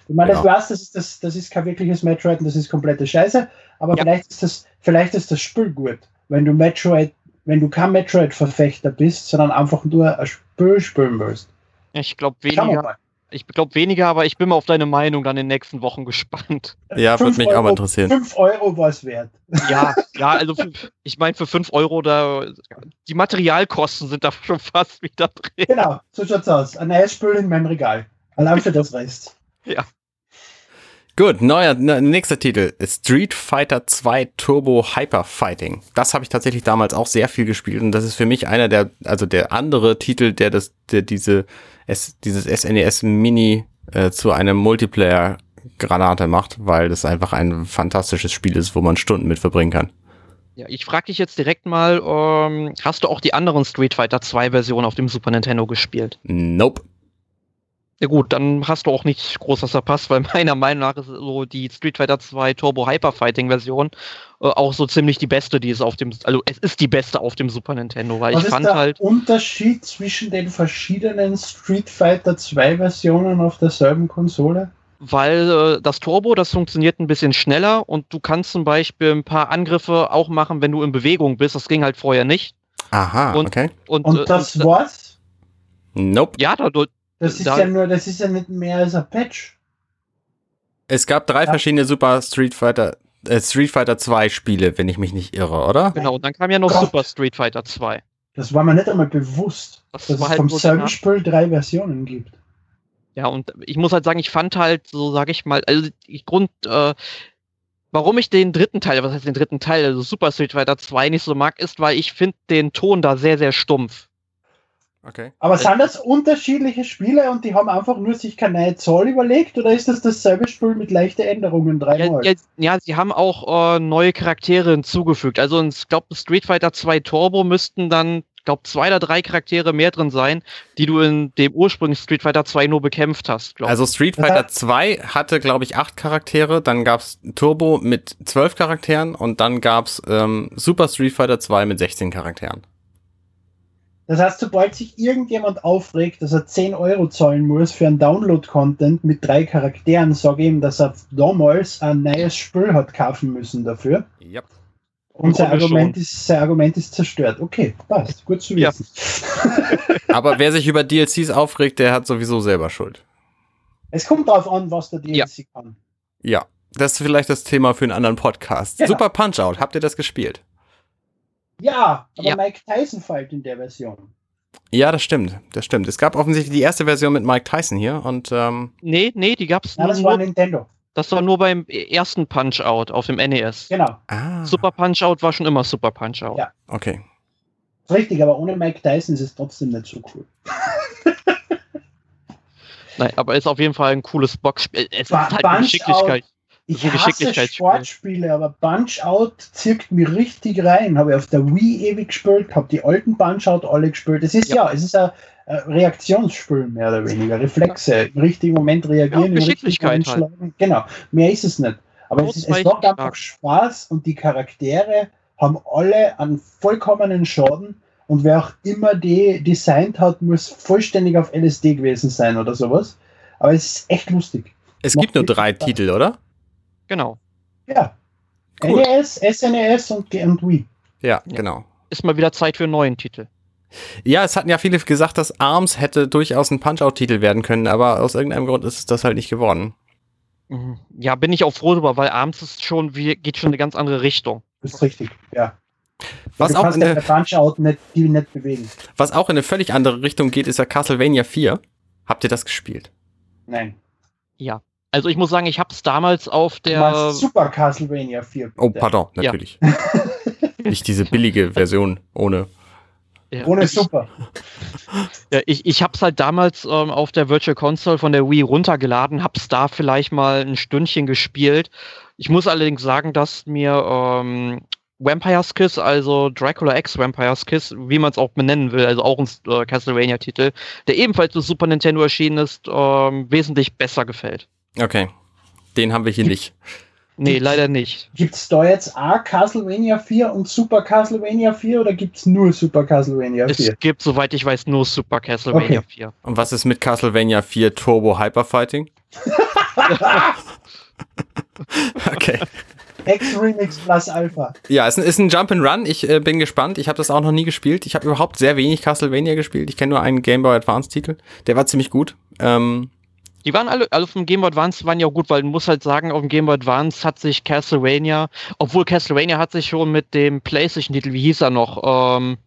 Ich meine, Ja. das weiß, das ist, das, das ist kein wirkliches Metroid und das ist komplette Scheiße, aber Ja. vielleicht, ist das, vielleicht ist das Spiel gut, wenn du Metroid, wenn du kein Metroid-Verfechter bist, sondern einfach nur ein Spiel spielen willst. Ich glaube weniger. Ich glaube weniger, aber ich bin mal auf deine Meinung dann in den nächsten Wochen gespannt. Ja, würde mich auch Euro- mal interessieren. 5 Euro war es wert. Ja, ja, also für, ich meine für 5 Euro da die Materialkosten sind da schon fast wieder drin. Genau, so schaut's aus. Ein neues Spiel in meinem Regal. Allein für das Rest. Gut, neuer, ne, nächster Titel. Street Fighter 2 Turbo Hyper Fighting. Das habe ich tatsächlich damals auch sehr viel gespielt und das ist für mich einer der, also der andere Titel, der das, der diese, S, dieses SNES Mini äh, zu einem Multiplayer Granate macht, weil das einfach ein fantastisches Spiel ist, wo man Stunden mit verbringen kann. Ja, ich frage dich jetzt direkt mal, ähm, hast du auch die anderen Street Fighter 2 Versionen auf dem Super Nintendo gespielt? Nope. Ja gut, dann hast du auch nicht groß was verpasst, weil meiner Meinung nach ist so die Street Fighter 2 Turbo Hyper Fighting Version äh, auch so ziemlich die beste, die es auf dem, also es ist die beste auf dem Super Nintendo, weil Was ich ist fand der halt, Unterschied zwischen den verschiedenen Street Fighter 2 Versionen auf derselben Konsole? weil äh, das Turbo, das funktioniert ein bisschen schneller und du kannst zum Beispiel ein paar Angriffe auch machen, wenn du in Bewegung bist. Das ging halt vorher nicht. Aha, Und- okay. Und, Und äh, das und, war's? Nope. ja, da, Das ist da- ja nur, das ist ja nicht mehr als ein Patch. Es gab drei Ja. verschiedene Super Street Fighter, äh, Street Fighter 2 Spiele, wenn ich mich nicht irre, oder? genau. Und dann kam ja noch Gott. Super Street Fighter 2. Das war mir nicht einmal bewusst, Das dass es halt vom selben. Spiel drei Versionen gibt. Ja, und ich muss halt sagen, ich fand halt, so sage ich mal, also die Grund, äh, warum ich den dritten Teil, was heißt den dritten Teil, also Super Street Fighter 2 nicht so mag, ist, weil ich finde den Ton da sehr, sehr stumpf. Okay. Aber Äh, sind das unterschiedliche Spiele und die haben einfach nur sich keine neue Zahl überlegt oder ist das dasselbe Spiel mit leichten Änderungen Ja, dreimal? ja, ja, sie haben auch äh, neue Charaktere hinzugefügt. Also ich glaube, Street Fighter 2 Turbo müssten dann, glaube zwei oder drei Charaktere mehr drin sein, die du in dem ursprünglichen Street Fighter 2 nur bekämpft hast. Glaub. Also Street Fighter hat- 2 hatte, glaube ich, acht Charaktere, dann gab's Turbo mit zwölf Charakteren und dann gab's ähm, Super Street Fighter 2 mit 16 Charakteren. Das heißt, sobald sich irgendjemand aufregt, dass er 10 Euro zahlen muss für einen Download-Content mit drei Charakteren, sage ich ihm, dass er damals ein neues Spiel hat kaufen müssen dafür. Yep. Und sein Argument, ist, sein Argument ist zerstört. Okay, passt. Gut zu Ja. wissen. Aber wer sich über DLCs aufregt, der hat sowieso selber Schuld. Es kommt darauf an, was der DLC kann. Ja, das ist vielleicht das Thema für einen anderen Podcast. Ja. Super Punch-Out, habt ihr das gespielt? Ja, aber Ja. Mike Tyson fällt in der Version. Ja, das stimmt, das stimmt. Es gab offensichtlich die erste Version mit Mike Tyson hier und ähm, nee, nee, die gab's Ja, das war nur, Nintendo. das war nur beim ersten Punch-Out auf dem NES. Genau. ah, Super Punch-Out war schon immer Super Punch-Out. Ja. okay. Ist Richtig, aber ohne Mike Tyson ist es trotzdem nicht so cool. Nein, aber ist auf jeden Fall ein cooles Boxspiel. Es ist Ba- halt eine Punch Geschicklichkeit. Ich Ein hasse. Sportspiele, aber Punch-Out zirkt mich richtig rein. Habe ich auf der Wii ewig gespielt, habe die alten Punch-Out alle gespielt. Es ist ja, Ja. es ist ein äh, Reaktionsspiel mehr oder weniger. Reflexe, im richtigen Moment reagieren, Ja, im richtigen Geschicklichkeit Moment halt. Genau, mehr ist es nicht. Aber es, ist, es macht einfach. Spaß und die Charaktere haben alle einen vollkommenen Schaden. Und wer auch immer die designt hat, muss vollständig auf LSD gewesen sein oder sowas. Aber es ist echt lustig. Es Macht gibt nur drei Spaß. Titel, oder? Genau. Ja. Cool. NES, SNES und, und Wii. Ja, Ja. genau. Ist mal wieder Zeit für einen neuen Titel. Ja, es hatten ja viele gesagt, dass ARMS hätte durchaus ein Punch-Out-Titel werden können, aber aus irgendeinem Grund ist es das halt nicht geworden. Mhm. Ja, bin ich auch froh drüber, weil abends ist schon, wie, geht schon eine ganz andere Richtung. Das ist richtig, ja. Was auch, in eine, Punch-Out nicht, die nicht bewegen. was auch in eine völlig andere Richtung geht, ist ja Castlevania 4. Habt ihr das gespielt? Nein. Ja. Also ich muss sagen, ich habe es damals auf der Super Castlevania 4. Oh, pardon, Ja. natürlich. nicht diese billige Version ohne. ja, Ohne ich, Super. Ja, ich, ich habe es halt damals ähm, auf der Virtual Console von der Wii runtergeladen, habe es da vielleicht mal ein Stündchen gespielt. Ich muss allerdings sagen, dass mir ähm, Vampire's Kiss, also Dracula X Vampire's Kiss, wie man es auch benennen will, also auch ein äh, Castlevania-Titel, der ebenfalls für Super Nintendo erschienen ist, ähm, wesentlich besser gefällt. Okay. Den haben wir hier nicht. Nee, leider nicht. Gibt es da jetzt auch Castlevania 4 und Super Castlevania 4 oder gibt es nur Super Castlevania 4? Es gibt, soweit ich weiß, nur Super Castlevania Okay. 4. Und was ist mit Castlevania 4 Turbo Hyper Fighting? okay. X-Remix plus Alpha. Ja, es ist ein- ist ein Jump and Run. Ich äh, bin gespannt. Ich habe das auch noch nie gespielt. Ich habe überhaupt sehr wenig Castlevania gespielt. Ich kenne nur einen Game Boy Advance Titel. Der war ziemlich gut. Ähm, Die waren alle, alle vom Game Boy Advance waren ja gut, weil man muss halt sagen, auf dem Game Boy Advance hat sich Castlevania, obwohl Castlevania hat sich schon mit dem PlayStation-Titel, wie hieß er noch? Ähm,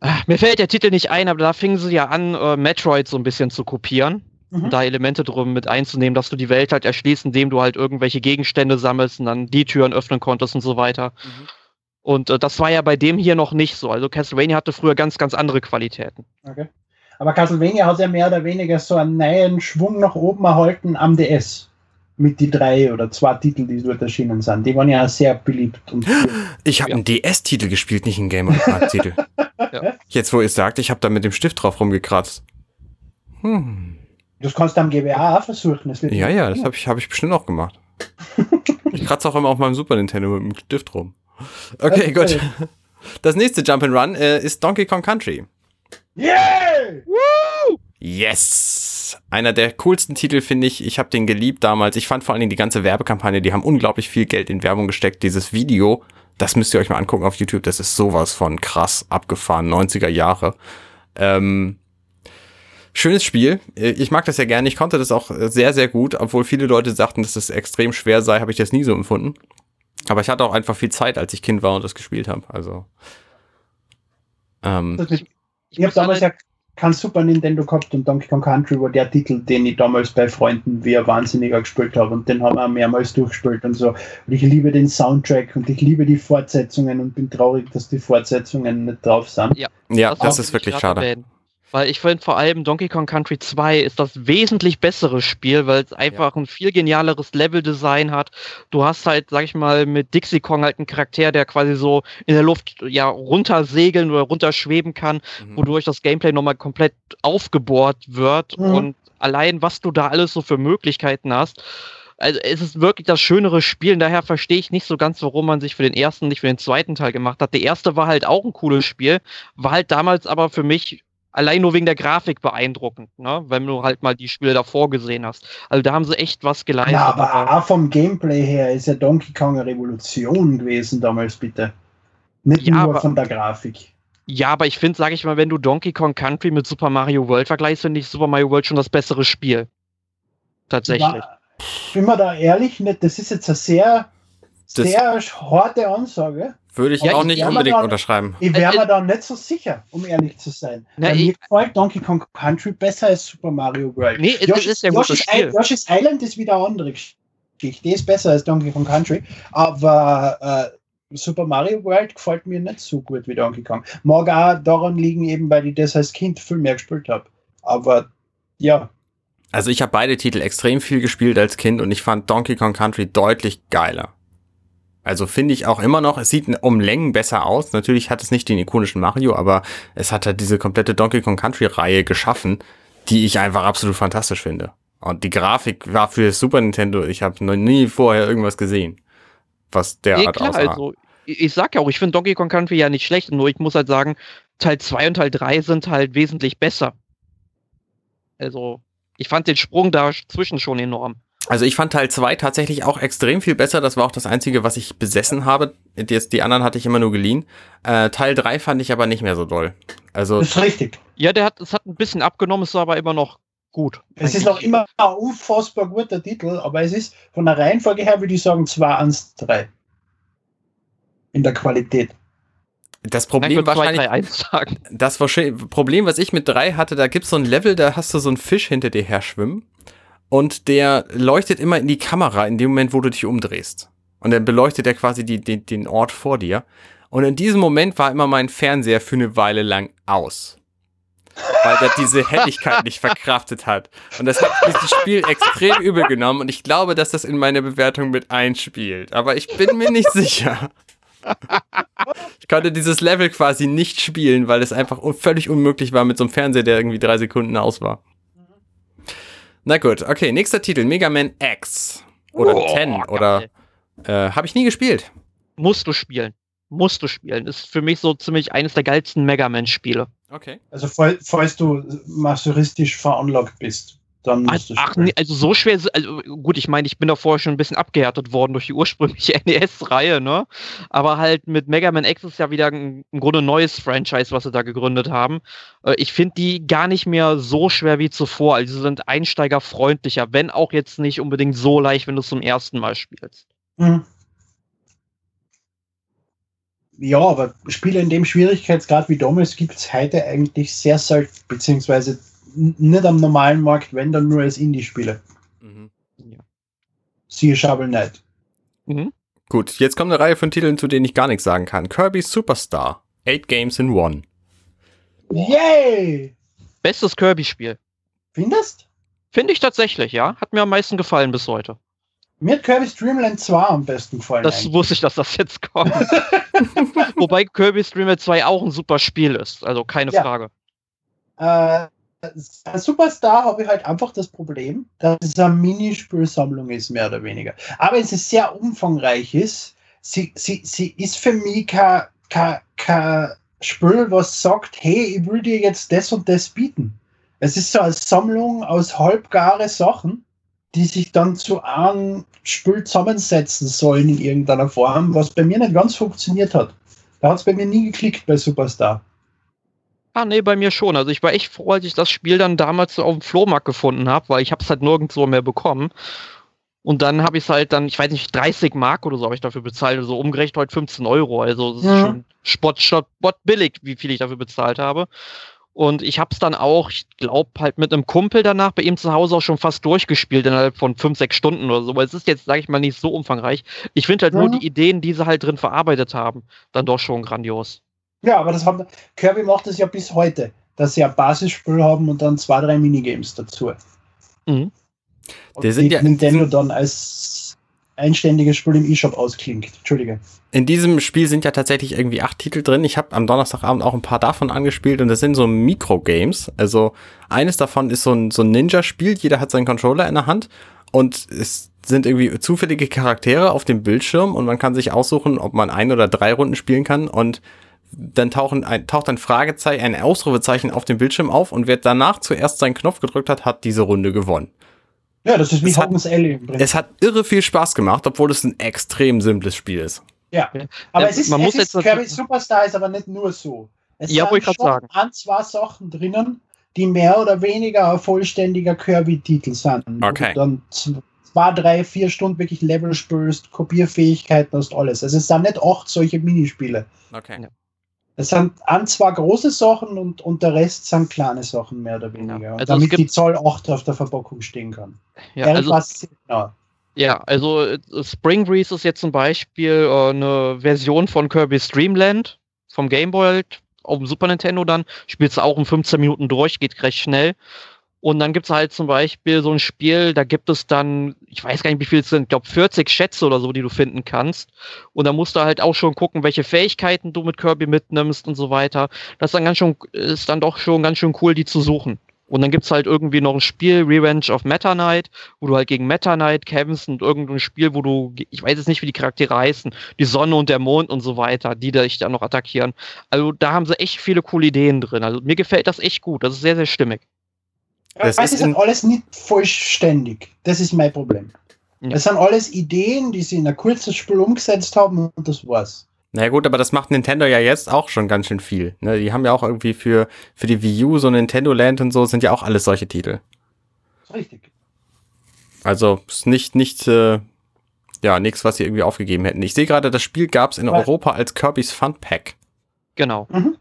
ah, mir fällt der Titel nicht ein, aber da fingen sie ja an, äh, Metroid so ein bisschen zu kopieren. Mhm. da Elemente drum mit einzunehmen, dass du die Welt halt erschließt, indem du halt irgendwelche Gegenstände sammelst und dann die Türen öffnen konntest und so weiter. Und äh, das war ja bei dem hier noch nicht so. Also Castlevania hatte früher ganz, ganz andere Qualitäten. Okay. Aber Castlevania hat ja mehr oder weniger so einen neuen Schwung nach oben erhalten am DS. Mit die drei oder zwei Titel, die dort erschienen sind. Die waren ja auch sehr beliebt. Und ich habe Ja. einen DS-Titel gespielt, nicht einen Game Boy Advance-Titel. Ja. Jetzt, wo ihr es sagt, ich habe da mit dem Stift drauf rumgekratzt. Hm. das kannst du am GBA auch versuchen. Das wird Ja, ja, das habe ich, hab ich bestimmt auch gemacht. Ich kratze auch immer auf meinem Super Nintendo mit dem Stift rum. Okay, gut. Das nächste Jump and Run äh, ist Donkey Kong Country. Yeah! Yes! Einer der coolsten Titel, finde ich. Ich habe den geliebt damals. Ich fand vor allen Dingen die ganze Werbekampagne, die haben unglaublich viel Geld in Werbung gesteckt. Dieses Video, das müsst ihr euch mal angucken auf YouTube. Das ist sowas von krass abgefahren, 90er Jahre. Ähm, schönes Spiel. Ich mag das ja gerne. Ich konnte das auch sehr, sehr gut. Obwohl viele Leute sagten, dass es extrem schwer sei, habe ich das nie so empfunden. Aber ich hatte auch einfach viel Zeit, als ich Kind war und das gespielt habe. Also. Ähm, Das mit, Ich ich habe damals ja kein Super Nintendo gehabt und Donkey Kong Country war der Titel, den ich damals bei Freunden wie ein Wahnsinniger gespielt habe und den haben wir mehrmals durchgespielt und so. Und ich liebe den Soundtrack und ich liebe die Fortsetzungen und bin traurig, dass die Fortsetzungen nicht drauf sind. ja, Das das wollte ist ich wirklich schade. erwähnen. Weil ich finde vor allem Donkey Kong Country 2 ist das wesentlich bessere Spiel, weil es einfach ein viel genialeres Leveldesign hat. Du hast halt, sag ich mal, mit Dixie Kong halt einen Charakter, der quasi so in der Luft ja runtersegeln oder runterschweben kann, Mhm. wodurch das Gameplay nochmal komplett aufgebohrt wird Mhm. und allein was du da alles so für Möglichkeiten hast. Also es ist wirklich das schönere Spiel, und daher verstehe ich nicht so ganz, warum man sich für den ersten, nicht für den zweiten Teil gemacht hat. Der erste war halt auch ein cooles Spiel, war halt damals aber für mich allein nur wegen der Grafik beeindruckend, ne? wenn du halt mal die Spiele davor gesehen hast. Also da haben sie echt was geleistet. Ja, aber aber- auch vom Gameplay her ist ja Donkey Kong eine Revolution gewesen damals, bitte. Nicht Ja, nur aber- von der Grafik. ja, aber ich finde, sage ich mal, wenn du Donkey Kong Country mit Super Mario World vergleichst, finde ich Super Mario World schon das bessere Spiel. Tatsächlich. War, bin mir da ehrlich nicht, das ist jetzt eine sehr, Das- sehr harte Ansage. Würde ich Ja, auch ich- nicht unbedingt aber- unterschreiben. Ich Äh, wäre äh, mir da nicht so sicher, um ehrlich zu sein. Na, mir gefällt Donkey Kong Country besser als Super Mario World. Nee, es- es ist ja Yoshi's, Spiel. I- Yoshi's Island ist wieder eine andere Geschichte. Die ist besser als Donkey Kong Country, aber äh, Super Mario World gefällt mir nicht so gut wie Donkey Kong. Mag auch daran liegen, eben weil ich das als Kind viel mehr gespielt habe. Aber ja, Also ich habe beide Titel extrem viel gespielt als Kind und ich fand Donkey Kong Country deutlich geiler. Also finde ich auch immer noch, es sieht um Längen besser aus. Natürlich hat es nicht den ikonischen Mario, aber es hat halt diese komplette Donkey Kong Country Reihe geschaffen, die ich einfach absolut fantastisch finde. Und die Grafik war für das Super Nintendo, ich habe noch nie vorher irgendwas gesehen, was Nee, derart klar, aussah. also ich, ich sag ja auch, ich finde Donkey Kong Country ja nicht schlecht, nur ich muss halt sagen, Teil 2 und Teil 3 sind halt wesentlich besser. Also, ich fand den Sprung dazwischen schon enorm. Also ich fand Teil 2 tatsächlich auch extrem viel besser. Das war auch das Einzige, was ich besessen habe. Die, die anderen hatte ich immer nur geliehen. Äh, Teil 3 fand ich aber nicht mehr so doll. Also das ist richtig. Ja, der hat, es hat ein bisschen abgenommen, es war aber immer noch gut. Es ist noch immer ein unfassbar guter Titel, aber es ist von der Reihenfolge her, würde ich sagen, 2 1 3. In der Qualität. das Problem würde 2, wahrscheinlich, 3, 1 sagen. das Problem, was ich mit 3 hatte, da gibt's so ein Level, da hast du so einen Fisch hinter dir her schwimmen und der leuchtet immer in die Kamera in dem Moment, wo du dich umdrehst. Und dann beleuchtet er quasi die, die, den Ort vor dir. Und in diesem Moment war immer mein Fernseher für eine Weile lang aus. Weil der diese Helligkeit nicht verkraftet hat. Und das hat dieses Spiel extrem übel genommen. Und ich glaube, dass das in meine Bewertung mit einspielt. Aber ich bin mir nicht sicher. Ich konnte dieses Level quasi nicht spielen, weil es einfach völlig unmöglich war mit so einem Fernseher, der irgendwie drei Sekunden aus war. Na gut, okay, nächster Titel, Mega Man X. oder Oh, 10 geil. oder äh, habe ich nie gespielt. Musst du spielen. Musst du spielen. Ist für mich so ziemlich eines der geilsten Mega Man-Spiele. Okay. Also fall- falls du masochistisch veranlagt bist, dann du ach nee, also so schwer, also gut, ich meine, ich bin da vorher schon ein bisschen abgehärtet worden durch die ursprüngliche NES-Reihe, ne? Aber halt mit Mega Man X ist ja wieder ein, im Grunde neues Franchise, was sie da gegründet haben. Äh, Ich finde die gar nicht mehr so schwer wie zuvor. Also sie sind einsteigerfreundlicher, wenn auch jetzt nicht unbedingt so leicht, wenn du es zum ersten Mal spielst. Mhm. Ja, aber Spiele in dem Schwierigkeitsgrad wie damals gibt es heute eigentlich sehr selten, beziehungsweise nicht am normalen Markt, wenn dann nur als Indie-Spiele. Mhm. Siehe Shovel Knight. Mhm. Gut, jetzt kommt eine Reihe von Titeln, zu denen ich gar nichts sagen kann. Kirby Superstar. Eight Games in One. Yay! Bestes Kirby-Spiel. Findest? Finde ich tatsächlich, ja. Hat mir am meisten gefallen bis heute. Mir hat Kirby's Dreamland 2 am besten gefallen. Das eigentlich. wusste ich, dass das jetzt kommt. Wobei Kirby Streamer 2 auch ein super Spiel ist. Also keine Ja. Frage. Äh, als Superstar habe ich halt einfach das Problem, dass es eine Minispielsammlung ist, mehr oder weniger. Aber es ist sehr umfangreich ist. Sie, sie, sie ist für mich kein, kein, kein Spiel, was sagt, hey, ich will dir jetzt das und das bieten. Es ist so eine Sammlung aus halbgare Sachen, die sich dann zu einem Spiel zusammensetzen sollen in irgendeiner Form, was bei mir nicht ganz funktioniert hat. Da hat es bei mir nie geklickt bei Superstar. Ah, nee, bei mir schon. Also ich war echt froh, als ich das Spiel dann damals so auf dem Flohmarkt gefunden habe, weil ich habe es halt nirgendwo mehr bekommen. Und dann habe ich es halt dann, ich weiß nicht, 30 Mark oder so habe ich dafür bezahlt, also umgerechnet heute 15 Euro. Also das Mhm. ist schon Spott, Spott, Spott billig, wie viel ich dafür bezahlt habe. Und ich habe es dann auch, ich glaube, halt mit einem Kumpel danach bei ihm zu Hause auch schon fast durchgespielt innerhalb von fünf, sechs Stunden oder so. Weil es ist jetzt, sage ich mal, nicht so umfangreich. Ich finde halt nur Mhm. die Ideen, die sie halt drin verarbeitet haben, dann doch schon grandios. Ja, aber das haben Kirby macht das ja bis heute, dass sie ein Basisspiel haben und dann zwei, drei Minigames dazu. Mhm. Die sind ja- Nintendo dann als einständiges Spiel im E-Shop ausklingt. Entschuldige. In diesem Spiel sind ja tatsächlich irgendwie acht Titel drin. Ich habe am Donnerstagabend auch ein paar davon angespielt und das sind so Mikrogames. Also eines davon ist so ein, so ein Ninja-Spiel. Jeder hat seinen Controller in der Hand und es sind irgendwie zufällige Charaktere auf dem Bildschirm und man kann sich aussuchen, ob man ein oder drei Runden spielen kann und dann tauchen ein, taucht ein Fragezeichen, ein Ausrufezeichen auf dem Bildschirm auf und wer danach zuerst seinen Knopf gedrückt hat, hat diese Runde gewonnen. Ja, das ist wie Es hat- Hogan's Alley im Prinzip. Es hat irre viel Spaß gemacht, obwohl es ein extrem simples Spiel ist. Ja, aber Ja, es ist, man es muss ist jetzt Superstar ist aber nicht nur so. Es Ja, sind ich schon sagen. ein, zwei Sachen drinnen, die mehr oder weniger ein vollständiger Kirby-Titel sind. Okay. dann zwei, drei, vier Stunden wirklich Level spielst, Kopierfähigkeiten hast, alles. Also es sind nicht acht solche Minispiele. Okay. Ja. Es sind ein, zwei große Sachen und, und der Rest sind kleine Sachen, mehr oder weniger. Und Also es damit die Zahl 8 auf der Verpackung stehen kann. Ja, also, genau. ja, also äh, Spring Breeze ist jetzt zum Beispiel äh, eine Version von Kirby's Dreamland vom Game Boy halt, auf dem Super Nintendo dann. Spielst du auch in 15 Minuten durch, geht recht schnell. Und dann gibt es halt zum Beispiel so ein Spiel, da gibt es dann, ich weiß gar nicht, wie viel es sind, ich glaube 40 Schätze oder so, die du finden kannst. Und da musst du halt auch schon gucken, welche Fähigkeiten du mit Kirby mitnimmst und so weiter. Das ist dann ganz schön, ist dann doch schon ganz schön cool, die zu suchen. Und dann gibt's halt irgendwie noch ein Spiel, Revenge of Meta Knight, wo du halt gegen Meta Knight kämpfst und irgendein Spiel, wo du, ich weiß jetzt nicht, wie die Charaktere heißen, die Sonne und der Mond und so weiter, die dich dann noch attackieren. Also da haben sie echt viele coole Ideen drin. Also mir gefällt das echt gut. Das ist sehr, sehr stimmig. Das Das ist ist halt alles nicht vollständig. Das ist mein Problem. Ja. Es sind alles Ideen, die sie in ein kurzes Spiel umgesetzt haben und das war's. Na ja, gut, aber das macht Nintendo ja jetzt auch schon ganz schön viel. Ne? Die haben ja auch irgendwie für, für die Wii U so Nintendo Land und so sind ja auch alles solche Titel. Das ist richtig. Also ist nicht, nicht, äh, ja, nichts, was sie irgendwie aufgegeben hätten. Ich sehe gerade, das Spiel gab es in Weil- Europa als Kirby's Fun Pack. Genau. Mhm.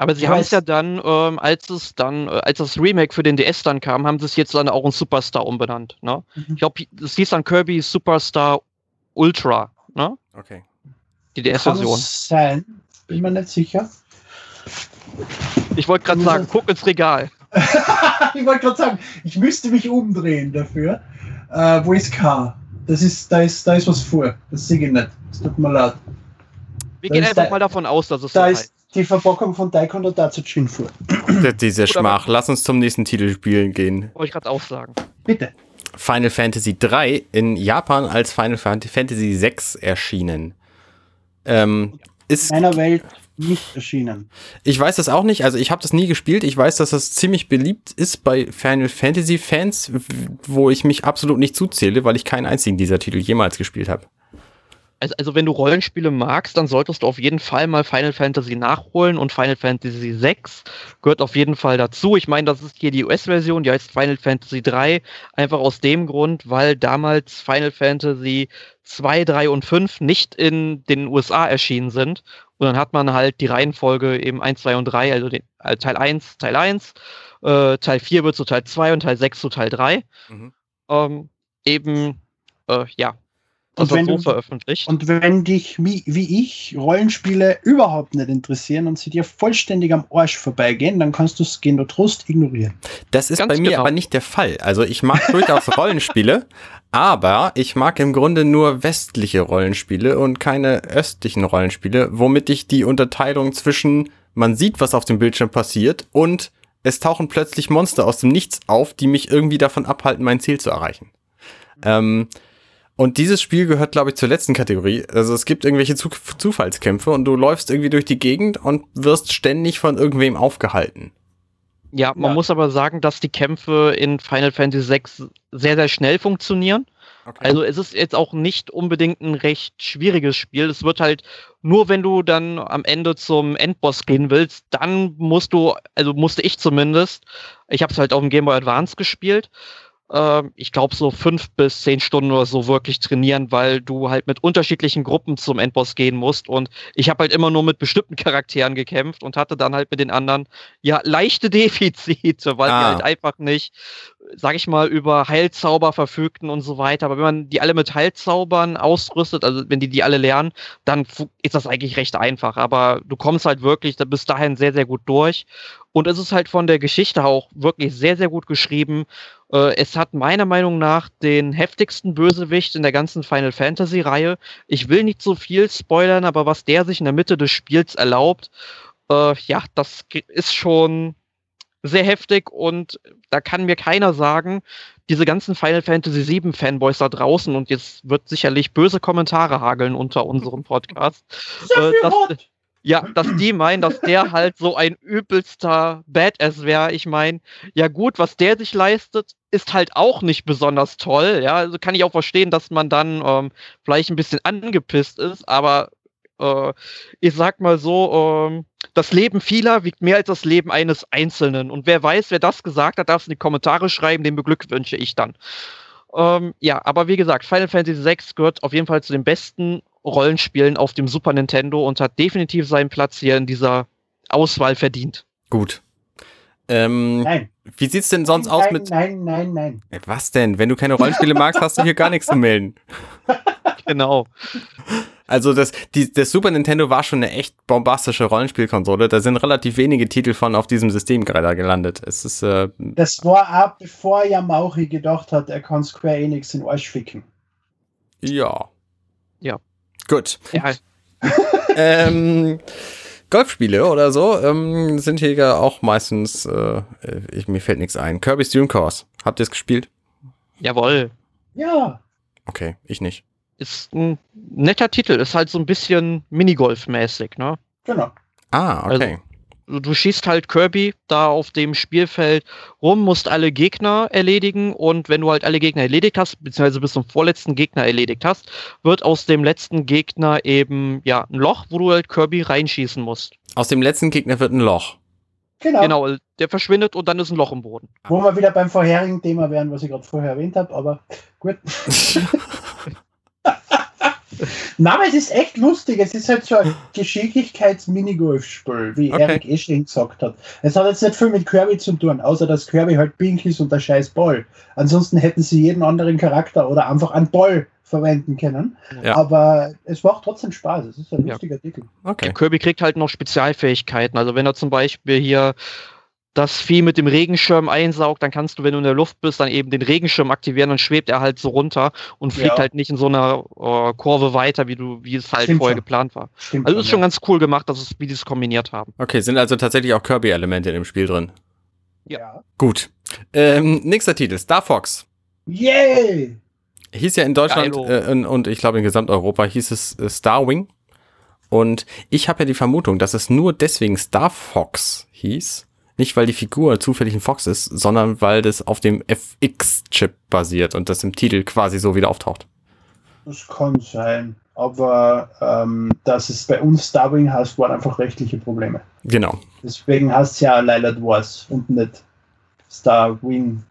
Aber sie haben es weiß- ja dann, ähm, als es dann, äh, als das Remake für den DS dann kam, haben sie es jetzt dann auch in Superstar umbenannt. Ne? Mhm. Ich glaube, es hieß dann Kirby Superstar Ultra, ne? Okay. Die Kann DS-Version. sein? Bin mir nicht sicher. Ich wollte gerade sagen, guck ins Regal. ich wollte gerade sagen, ich müsste mich umdrehen dafür. Äh, wo ist K? Das ist, da ist, da ist was vor. Das sehe ich nicht. Es tut mir leid. Wir Da gehen ist einfach der- mal davon aus, dass es so Da heißt. Die Verpackung von Taekwondo Datsujin vor. Diese Oder- Schmach. Lass uns zum nächsten Titel spielen gehen. Wollte ich gerade auch sagen. Bitte. Final Fantasy 3 in Japan als Final Fantasy 6 erschienen. Ähm, ist In meiner Welt nicht erschienen. Ich weiß das auch nicht, also ich habe das nie gespielt. Ich weiß, dass das ziemlich beliebt ist bei Final Fantasy Fans, wo ich mich absolut nicht zuzähle, weil ich keinen einzigen dieser Titel jemals gespielt habe. Also, also wenn du Rollenspiele magst, dann solltest du auf jeden Fall mal Final Fantasy nachholen und Final Fantasy VI gehört auf jeden Fall dazu. Ich meine, das ist hier die US-Version, die heißt Final Fantasy 3, einfach aus dem Grund, weil damals Final Fantasy 2, 3 und 5 nicht in den USA erschienen sind. Und dann hat man halt die Reihenfolge eben 1, 2 und 3, also den, äh, Teil 1, Teil 1, äh, Teil 4 wird zu Teil 2 und Teil 6 zu Teil 3. Mhm. Ähm, eben, äh, ja, das war wenn so veröffentlicht. Und wenn dich wie, wie ich Rollenspiele überhaupt nicht interessieren und sie dir vollständig am Arsch vorbeigehen, dann kannst du es gehen Trost ignorieren. Das ist Ganz bei mir genau. aber nicht der Fall. Also ich mag durchaus Rollenspiele, aber ich mag im Grunde nur westliche Rollenspiele und keine östlichen Rollenspiele, womit ich die Unterteilung zwischen man sieht, was auf dem Bildschirm passiert und es tauchen plötzlich Monster aus dem Nichts auf, die mich irgendwie davon abhalten, mein Ziel zu erreichen. Ähm, und dieses Spiel gehört, glaube ich, zur letzten Kategorie. Also es gibt irgendwelche Zu Zufallskämpfe und du läufst irgendwie durch die Gegend und wirst ständig von irgendwem aufgehalten. Ja, man Ja. muss aber sagen, dass die Kämpfe in Final Fantasy VI sehr, sehr schnell funktionieren. Okay. Also es ist jetzt auch nicht unbedingt ein recht schwieriges Spiel. Es wird halt nur, wenn du dann am Ende zum Endboss gehen willst, dann musst du, also musste ich zumindest, ich habe es halt auf dem Game Boy Advance gespielt, ich glaube so fünf bis zehn Stunden oder so wirklich trainieren, weil du halt mit unterschiedlichen Gruppen zum Endboss gehen musst. Und ich habe halt immer nur mit bestimmten Charakteren gekämpft und hatte dann halt mit den anderen ja leichte Defizite, weil Ah. die halt einfach nicht, sag ich mal, über Heilzauber verfügten und so weiter. Aber wenn man die alle mit Heilzaubern ausrüstet, also wenn die die alle lernen, dann ist das eigentlich recht einfach. Aber du kommst halt wirklich bis dahin sehr, sehr gut durch. Und es ist halt von der Geschichte auch wirklich sehr, sehr gut geschrieben. Äh, es hat meiner Meinung nach den heftigsten Bösewicht in der ganzen Final Fantasy Reihe. Ich will nicht so viel spoilern, aber was der sich in der Mitte des Spiels erlaubt, äh, ja, das ist schon sehr heftig und da kann mir keiner sagen, diese ganzen Final Fantasy VII Fanboys da draußen und jetzt wird sicherlich böse Kommentare hageln unter unserem Podcast. Äh, ja, dass die meinen, dass der halt so ein übelster Badass wäre. Ich meine, ja gut, was der sich leistet, ist halt auch nicht besonders toll. Ja, also kann ich auch verstehen, dass man dann ähm, vielleicht ein bisschen angepisst ist, aber äh, ich sag mal so, ähm, das Leben vieler wiegt mehr als das Leben eines Einzelnen. Und wer weiß, wer das gesagt hat, darf es in die Kommentare schreiben, den beglückwünsche ich dann. Ähm, ja, aber wie gesagt, Final Fantasy VI gehört auf jeden Fall zu den besten Rollenspielen auf dem Super Nintendo und hat definitiv seinen Platz hier in dieser Auswahl verdient. Gut. Ähm, Nein. wie sieht's denn sonst nein, aus nein, mit. Nein, nein, nein. Äh, Was denn? Wenn du keine Rollenspiele magst, hast du hier gar nichts zu melden. Genau. Also das, die, das Super Nintendo war schon eine echt bombastische Rollenspielkonsole. Da sind relativ wenige Titel von auf diesem System gerade gelandet. Es ist äh, Das war auch bevor Yamauchi gedacht hat, er kann Square Enix in Arsch ficken. ja. Ja. Gut. Ja, ähm, Golfspiele oder so ähm, sind hier ja auch meistens. Äh, ich, mir fällt nichts ein. Kirby's Dream Course. Habt ihr es gespielt? jawohl. Ja, Okay, ich nicht. Ist ein netter Titel, ist halt so ein bisschen Minigolf-mäßig, ne? genau. Ah, okay. du du schießt halt Kirby da auf dem Spielfeld rum, musst alle Gegner erledigen und wenn du halt alle Gegner erledigt hast, beziehungsweise bis zum vorletzten Gegner erledigt hast, wird aus dem letzten Gegner eben ja ein Loch, wo du halt Kirby reinschießen musst. Aus dem letzten Gegner wird ein Loch. Genau. Genau, der verschwindet und dann ist ein Loch im Boden. Wo wir wieder beim vorherigen Thema wären, was ich gerade vorher erwähnt habe, aber gut. Nein, aber es ist echt lustig. Es ist halt so ein Geschicklichkeits-Minigolf-Spiel, wie Okay. Eric schon gesagt hat. Es hat jetzt nicht viel mit Kirby zu tun, außer dass Kirby halt pink ist und der scheiß Ball. Ansonsten hätten sie jeden anderen Charakter oder einfach einen Ball verwenden können. Ja. Aber es macht trotzdem Spaß. Es ist ein Ja. lustiger Titel. Okay. Der Kirby kriegt halt noch Spezialfähigkeiten. Also wenn er zum Beispiel hier das Vieh mit dem Regenschirm einsaugt, dann kannst du, wenn du in der Luft bist, dann eben den Regenschirm aktivieren, dann schwebt er halt so runter und fliegt Ja. halt nicht in so einer äh, Kurve weiter, wie du, wie es halt Stimmt vorher schon. geplant war. Stimmt. Also ist schon ja. ganz cool gemacht, dass es, wie die es kombiniert haben. Okay, sind also tatsächlich auch Kirby-Elemente in dem Spiel drin. ja. Gut. Ähm, nächster Titel, Star Fox. Yay! Hieß ja in Deutschland äh, und, und ich glaube in Gesamteuropa hieß es äh, Starwing. Und ich habe ja die Vermutung, dass es nur deswegen Star Fox hieß. Nicht, weil die Figur zufällig ein Fox ist, sondern weil das auf dem FX-Chip basiert und das im Titel quasi so wieder auftaucht. Das kann sein. Aber ähm, dass es bei uns Starwing heißt, waren einfach rechtliche Probleme. Genau. Deswegen heißt es ja Lilac Wars und nicht Starwing.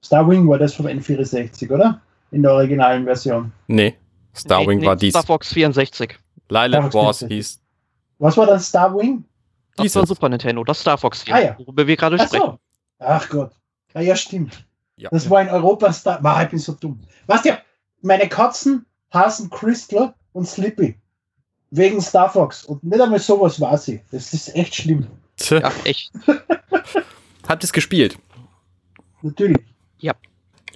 Starwing war das vom N64, oder? In der originalen Version. Nee. Starwing Nee, war nee, dies. Star Fox 64. Lilac Star Wars Fox 64. hieß. Was war das Starwing? Das war Super Nintendo, das Star Fox 4, Ah, ja. worüber wir gerade Ach sprechen. so. Ach Gott. Ja, ja, stimmt. Ja. Das war in Europa Star. Wow, ich bin so dumm. Weißt du, meine Katzen heißen Crystal und Slippy. Wegen Star Fox. Und nicht einmal sowas war sie. Das ist echt schlimm. Ja, echt. Habt ihr es gespielt? Natürlich. Ich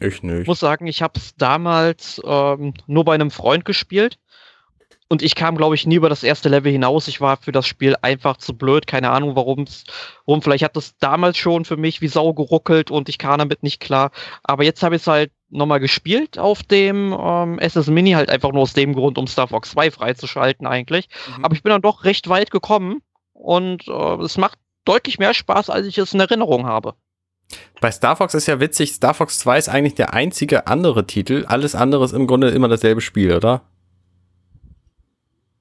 Ich nicht. muss sagen, ich habe es damals ähm, nur bei einem Freund gespielt. Und ich kam, glaube ich, nie über das erste Level hinaus. Ich war für das Spiel einfach zu blöd. Keine Ahnung, warum's, warum. Vielleicht hat das damals schon für mich wie Sau geruckelt und ich kam damit nicht klar. Aber jetzt habe ich es halt nochmal gespielt auf dem ähm, SS Mini, halt einfach nur aus dem Grund, um Star Fox 2 freizuschalten eigentlich. Mhm. Aber ich bin dann doch recht weit gekommen und äh, es macht deutlich mehr Spaß, als ich es in Erinnerung habe. Bei Star Fox ist ja witzig, Star Fox 2 ist eigentlich der einzige andere Titel. Alles andere ist im Grunde immer dasselbe Spiel, oder?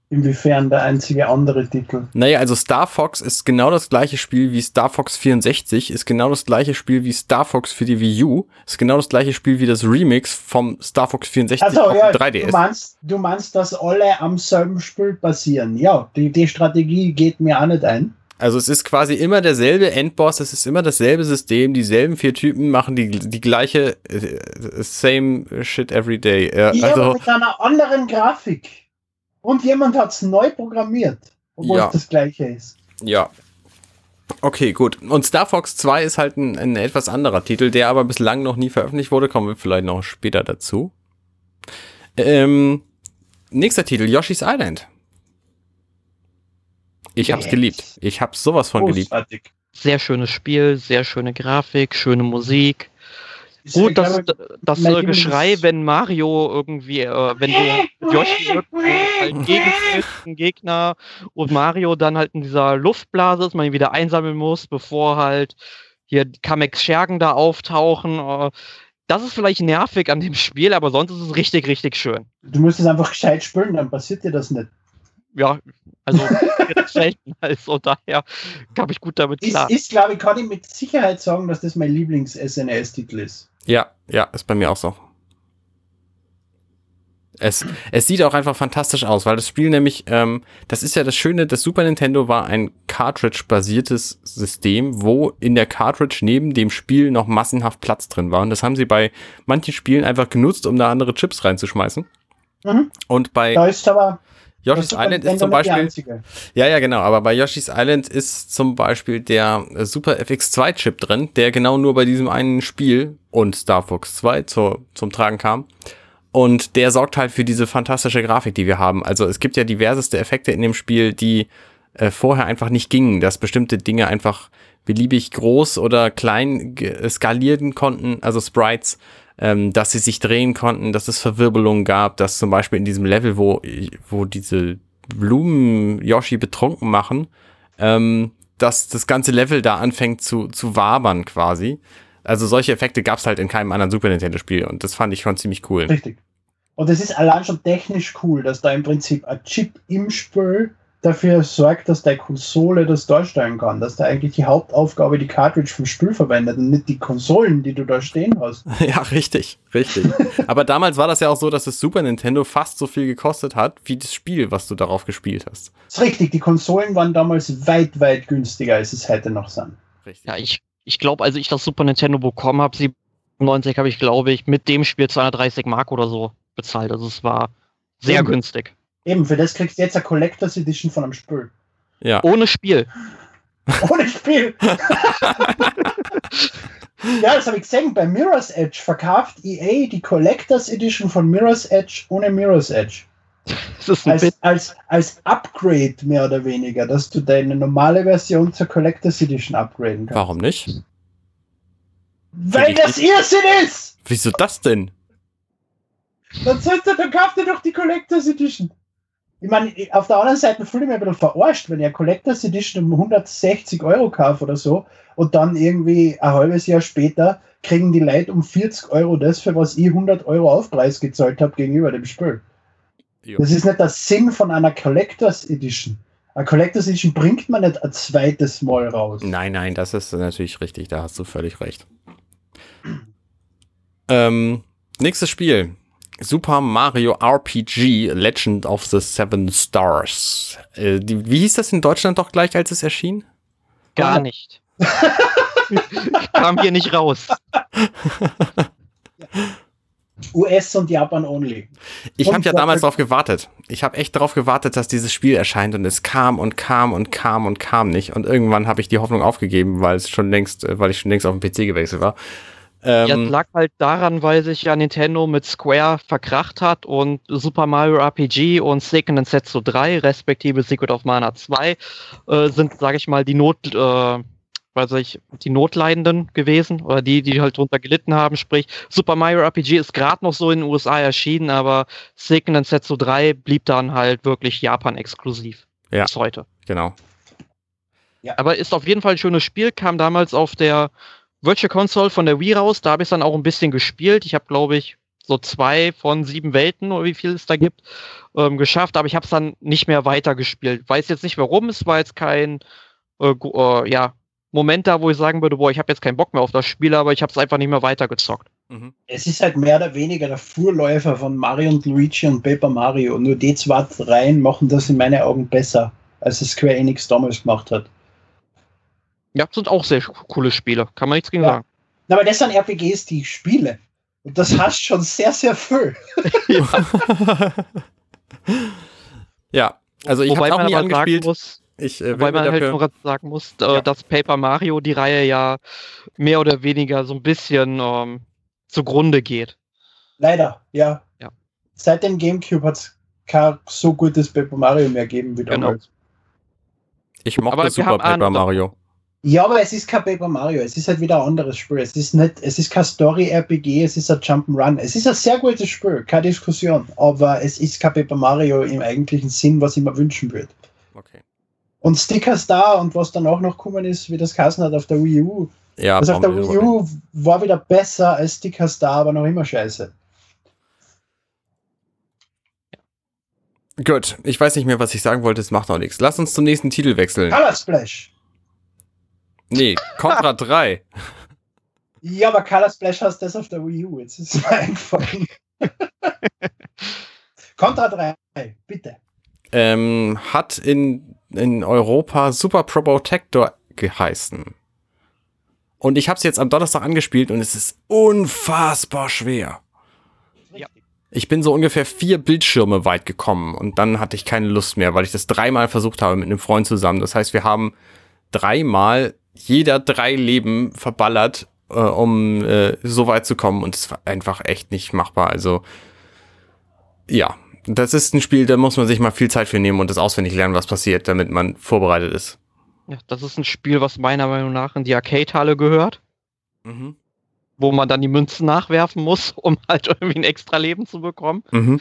Inwiefern der einzige andere Titel. Naja, also Star Fox ist genau das gleiche Spiel wie Star Fox 64, ist genau das gleiche Spiel wie Star Fox für die Wii U, ist genau das gleiche Spiel wie das Remix vom Star Fox 64 Also auf ja, dem du 3DS. meinst, du meinst, dass alle am selben Spiel basieren. Ja, die, die Strategie geht mir auch nicht ein. Also es ist quasi immer derselbe Endboss, es ist immer dasselbe System, dieselben vier Typen machen die, die gleiche äh, same shit every day. Äh, Ja, also mit einer anderen Grafik. Und jemand hat es neu programmiert, obwohl Ja. es das gleiche ist. Ja. Okay, gut. Und Star Fox 2 ist halt ein, ein etwas anderer Titel, der aber bislang noch nie veröffentlicht wurde. Kommen wir vielleicht noch später dazu. Ähm, nächster Titel, Yoshi's Island. Ich hab's geliebt. Ich hab's sowas von geliebt. Großartig. Sehr schönes Spiel, sehr schöne Grafik, schöne Musik. Ist, Gut, das, glaube das mein äh, Geschrei, wenn Mario irgendwie, äh, wenn du Yoshi halt einen Gegner und Mario dann halt in dieser Luftblase ist, man ihn wieder einsammeln muss, bevor halt hier Kamex Schergen da auftauchen. Äh, das ist vielleicht nervig an dem Spiel, aber sonst ist es richtig, richtig schön. Du musst es einfach gescheit spielen, dann passiert dir das nicht. Ja, also selten, also daher kam ich gut damit Ist, klar. ist glaube ich, kann ich mit Sicherheit sagen, dass das mein Lieblings-SNS-Titel ist. Ja, ja, ist bei mir auch so. Es, es sieht auch einfach fantastisch aus, weil das Spiel nämlich, ähm, das ist ja das Schöne, das Super Nintendo war ein Cartridge-basiertes System, wo in der Cartridge neben dem Spiel noch massenhaft Platz drin war. Und das haben sie bei manchen Spielen einfach genutzt, um da andere Chips reinzuschmeißen. Mhm. Und bei Da ist aber Yoshi's Super Island ist zum Beispiel, ja, ja, genau. Aber bei Yoshi's Island ist zum Beispiel der äh, Super FX2-Chip drin, der genau nur bei diesem einen Spiel und Star Fox 2 zur, zum Tragen kam. Und der sorgt halt für diese fantastische Grafik, die wir haben. Also es gibt ja diverseste Effekte in dem Spiel, die äh, vorher einfach nicht gingen, dass bestimmte Dinge einfach beliebig groß oder klein skalieren konnten, also Sprites, ähm, dass sie sich drehen konnten, dass es Verwirbelungen gab, dass zum Beispiel in diesem Level, wo, wo diese Blumen Yoshi betrunken machen, ähm, dass das ganze Level da anfängt zu, zu wabern quasi. Also solche Effekte gab es halt in keinem anderen Super Nintendo-Spiel und das fand ich schon ziemlich cool. Richtig. Und es ist allein schon technisch cool, dass da im Prinzip ein Chip im Spiel dafür sorgt, dass deine Konsole das darstellen kann, dass da eigentlich die Hauptaufgabe die Cartridge vom Spiel verwendet und nicht die Konsolen, die du da stehen hast. Ja, richtig, richtig. Aber damals war das ja auch so, dass das Super Nintendo fast so viel gekostet hat, wie das Spiel, was du darauf gespielt hast. Das ist richtig, die Konsolen waren damals weit, weit günstiger, als es heute noch sind. Richtig. Ja, ich, ich glaube, als ich das Super Nintendo bekommen habe, 97 habe ich, glaube ich, mit dem Spiel 230 Mark oder so bezahlt. Also es war sehr Mhm. günstig. Eben, für das kriegst du jetzt eine Collectors Edition von einem Spiel. Ja. Ohne Spiel. Ohne Spiel. ja, das habe ich gesehen. Bei Mirror's Edge verkauft EA die Collectors Edition von Mirror's Edge ohne Mirror's Edge. Das ist ein Als, Bit. als, als Upgrade mehr oder weniger, dass du deine normale Version zur Collectors Edition upgraden kannst. Warum nicht? Weil das Irrsinn ist! Wieso das denn? Dann, sollte, dann kauft ihr doch die Collectors Edition. Ich meine, auf der anderen Seite fühle ich mich ein bisschen verarscht, wenn ich eine Collectors Edition um 160 Euro kaufe oder so und dann irgendwie ein halbes Jahr später kriegen die Leute um 40 Euro das, für was ich 100 Euro Aufpreis gezahlt habe gegenüber dem Spiel. Jo. Das ist nicht der Sinn von einer Collectors Edition. Eine Collectors Edition bringt man nicht ein zweites Mal raus. Nein, nein, das ist natürlich richtig, da hast du völlig recht. Ähm, nächstes Spiel. Super Mario RPG Legend of the Seven Stars. Äh, die, wie hieß das in Deutschland doch gleich, als es erschien? Gar nicht. Kam hier nicht raus. US und Japan only. Ich habe ja damals darauf gewartet. Ich habe echt darauf gewartet, dass dieses Spiel erscheint und es kam und kam und kam und kam nicht. Und irgendwann habe ich die Hoffnung aufgegeben, weil es schon längst, äh, weil ich schon längst auf den PC gewechselt war. Ja, Ähm, es lag halt daran, weil sich ja Nintendo mit Square verkracht hat und Super Mario RPG und Seiken Densetsu 3, respektive Secret of Mana 2, äh, sind, sage ich mal, die Not, äh, weiß ich, die Notleidenden gewesen oder die, die halt drunter gelitten haben. Sprich, Super Mario RPG ist gerade noch so in den USA erschienen, aber Seiken Densetsu 3 blieb dann halt wirklich Japan-exklusiv. Ja. Bis heute. genau. Aber ist auf jeden Fall ein schönes Spiel, kam damals auf der Virtual Console von der Wii raus, da habe ich dann auch ein bisschen gespielt. Ich habe, glaube ich, so zwei von sieben Welten oder wie viel es da gibt, ähm, geschafft, aber ich habe es dann nicht mehr weitergespielt. Weiß jetzt nicht warum, es war jetzt kein äh, äh, ja, Moment da, wo ich sagen würde, boah, ich habe jetzt keinen Bock mehr auf das Spiel, aber ich habe es einfach nicht mehr weitergezockt. Mhm. Es ist halt mehr oder weniger der Vorläufer von Mario und Luigi und Paper Mario. Nur die zwei Reihen machen das in meinen Augen besser, als es Square Enix damals gemacht hat. Ja, sind auch sehr coole Spiele, kann man nichts gegen Ja. sagen. Na, aber das sind RPGs, die ich spiele. Und das hast schon sehr, sehr viel. ja, also ich habe auch man nie angespielt. muss, Ich äh, Wobei man halt dafür, noch sagen muss, äh, Ja. dass Paper Mario die Reihe ja mehr oder weniger so ein bisschen ähm, zugrunde geht. Leider, ja. Ja. Seit dem Gamecube hat es kein so gutes Paper Mario mehr gegeben wie Genau. damals. ich mochte Super Paper Mario. Ja, aber es ist kein Paper Mario, es ist halt wieder ein anderes Spiel. Es ist nicht, es ist kein Story-RPG, es ist ein Jump'n'Run. Es ist ein sehr gutes Spiel, keine Diskussion. Aber es ist kein Paper Mario im eigentlichen Sinn, was ich mir wünschen würde. Okay. Und Stickers da und was dann auch noch gekommen ist, wie das Kassen hat auf der Wii U. Ja, Also auf der Wii U war wieder besser als Stickers da, aber noch immer scheiße. Gut, ich weiß nicht mehr, was ich sagen wollte, es macht auch nichts. Lass uns zum nächsten Titel wechseln. Color Splash. Nee, Contra 3. Ja, aber Color Splash hast das auf der Wii U. Jetzt ist es mir eingefallen. Contra 3, bitte. ähm, hat in, in Europa Super Pro Protector geheißen. Und ich habe es jetzt am Donnerstag angespielt und es ist unfassbar schwer. Ja. Ich bin so ungefähr vier Bildschirme weit gekommen und dann hatte ich keine Lust mehr, weil ich das dreimal versucht habe mit einem Freund zusammen. Das heißt, wir haben dreimal jeder drei Leben verballert, äh, um äh, so weit zu kommen und es war einfach echt nicht machbar. Also ja, das ist ein Spiel, da muss man sich mal viel Zeit für nehmen und das auswendig lernen, was passiert, damit man vorbereitet ist. Ja, das ist ein Spiel, was meiner Meinung nach in die Arcade-Halle gehört, Mhm. wo man dann die Münzen nachwerfen muss, um halt irgendwie ein extra Leben zu bekommen. Mhm.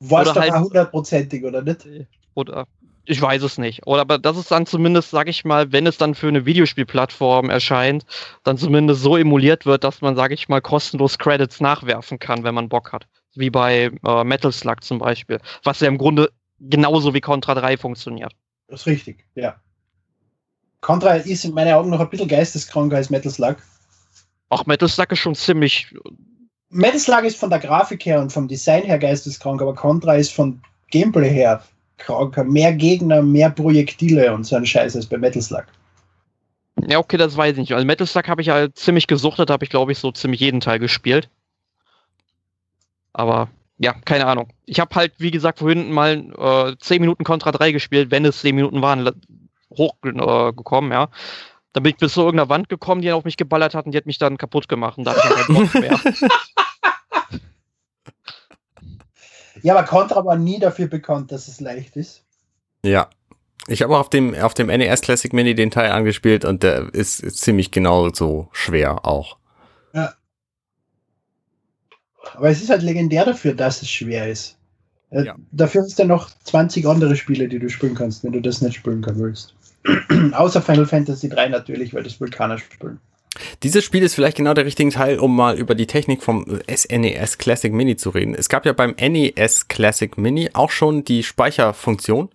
War es Oder doch halt- hundertprozentig, oder nicht? Oder ich weiß es nicht. Oder aber das ist dann zumindest, sag ich mal, wenn es dann für eine Videospielplattform erscheint, dann zumindest so emuliert wird, dass man, sag ich mal, kostenlos Credits nachwerfen kann, wenn man Bock hat. Wie bei äh, Metal Slug zum Beispiel. Was ja im Grunde genauso wie Contra 3 funktioniert. Das ist richtig, ja. Contra ist in meinen Augen noch ein bisschen geisteskranker als Metal Slug. Auch Metal Slug ist schon ziemlich. Metal Slug ist von der Grafik her und vom Design her geisteskrank, aber Contra ist von Gameplay her. Mehr Gegner, mehr Projektile und so ein Scheiß als bei Metal Slug. Ja, okay, das weiß ich nicht. Also Metal Slug habe ich halt ziemlich gesuchtet, habe ich, glaube ich, so ziemlich jeden Teil gespielt. Aber ja, keine Ahnung. Ich habe halt, wie gesagt, vorhin mal äh, 10 Minuten Contra 3 gespielt, wenn es 10 Minuten waren, hochgekommen, äh, ja. Da bin ich bis zu irgendeiner Wand gekommen, die auf mich geballert hat und die hat mich dann kaputt gemacht und da hatte ich keinen Bock mehr. Ja, aber Contra war nie dafür bekannt, dass es leicht ist. Ja. Ich habe auf dem, auf dem NES Classic Mini den Teil angespielt und der ist, ist ziemlich genau so schwer auch. Aber es ist halt legendär dafür, dass es schwer ist. Äh, Ja. Dafür hast du noch 20 andere Spiele, die du spielen kannst, wenn du das nicht spielen kann willst. Außer Final Fantasy 3 natürlich, weil das will keiner spielen. Dieses Spiel ist vielleicht genau der richtige Teil, um mal über die Technik vom SNES Classic Mini zu reden. Es gab ja beim NES Classic Mini auch schon die Speicherfunktion.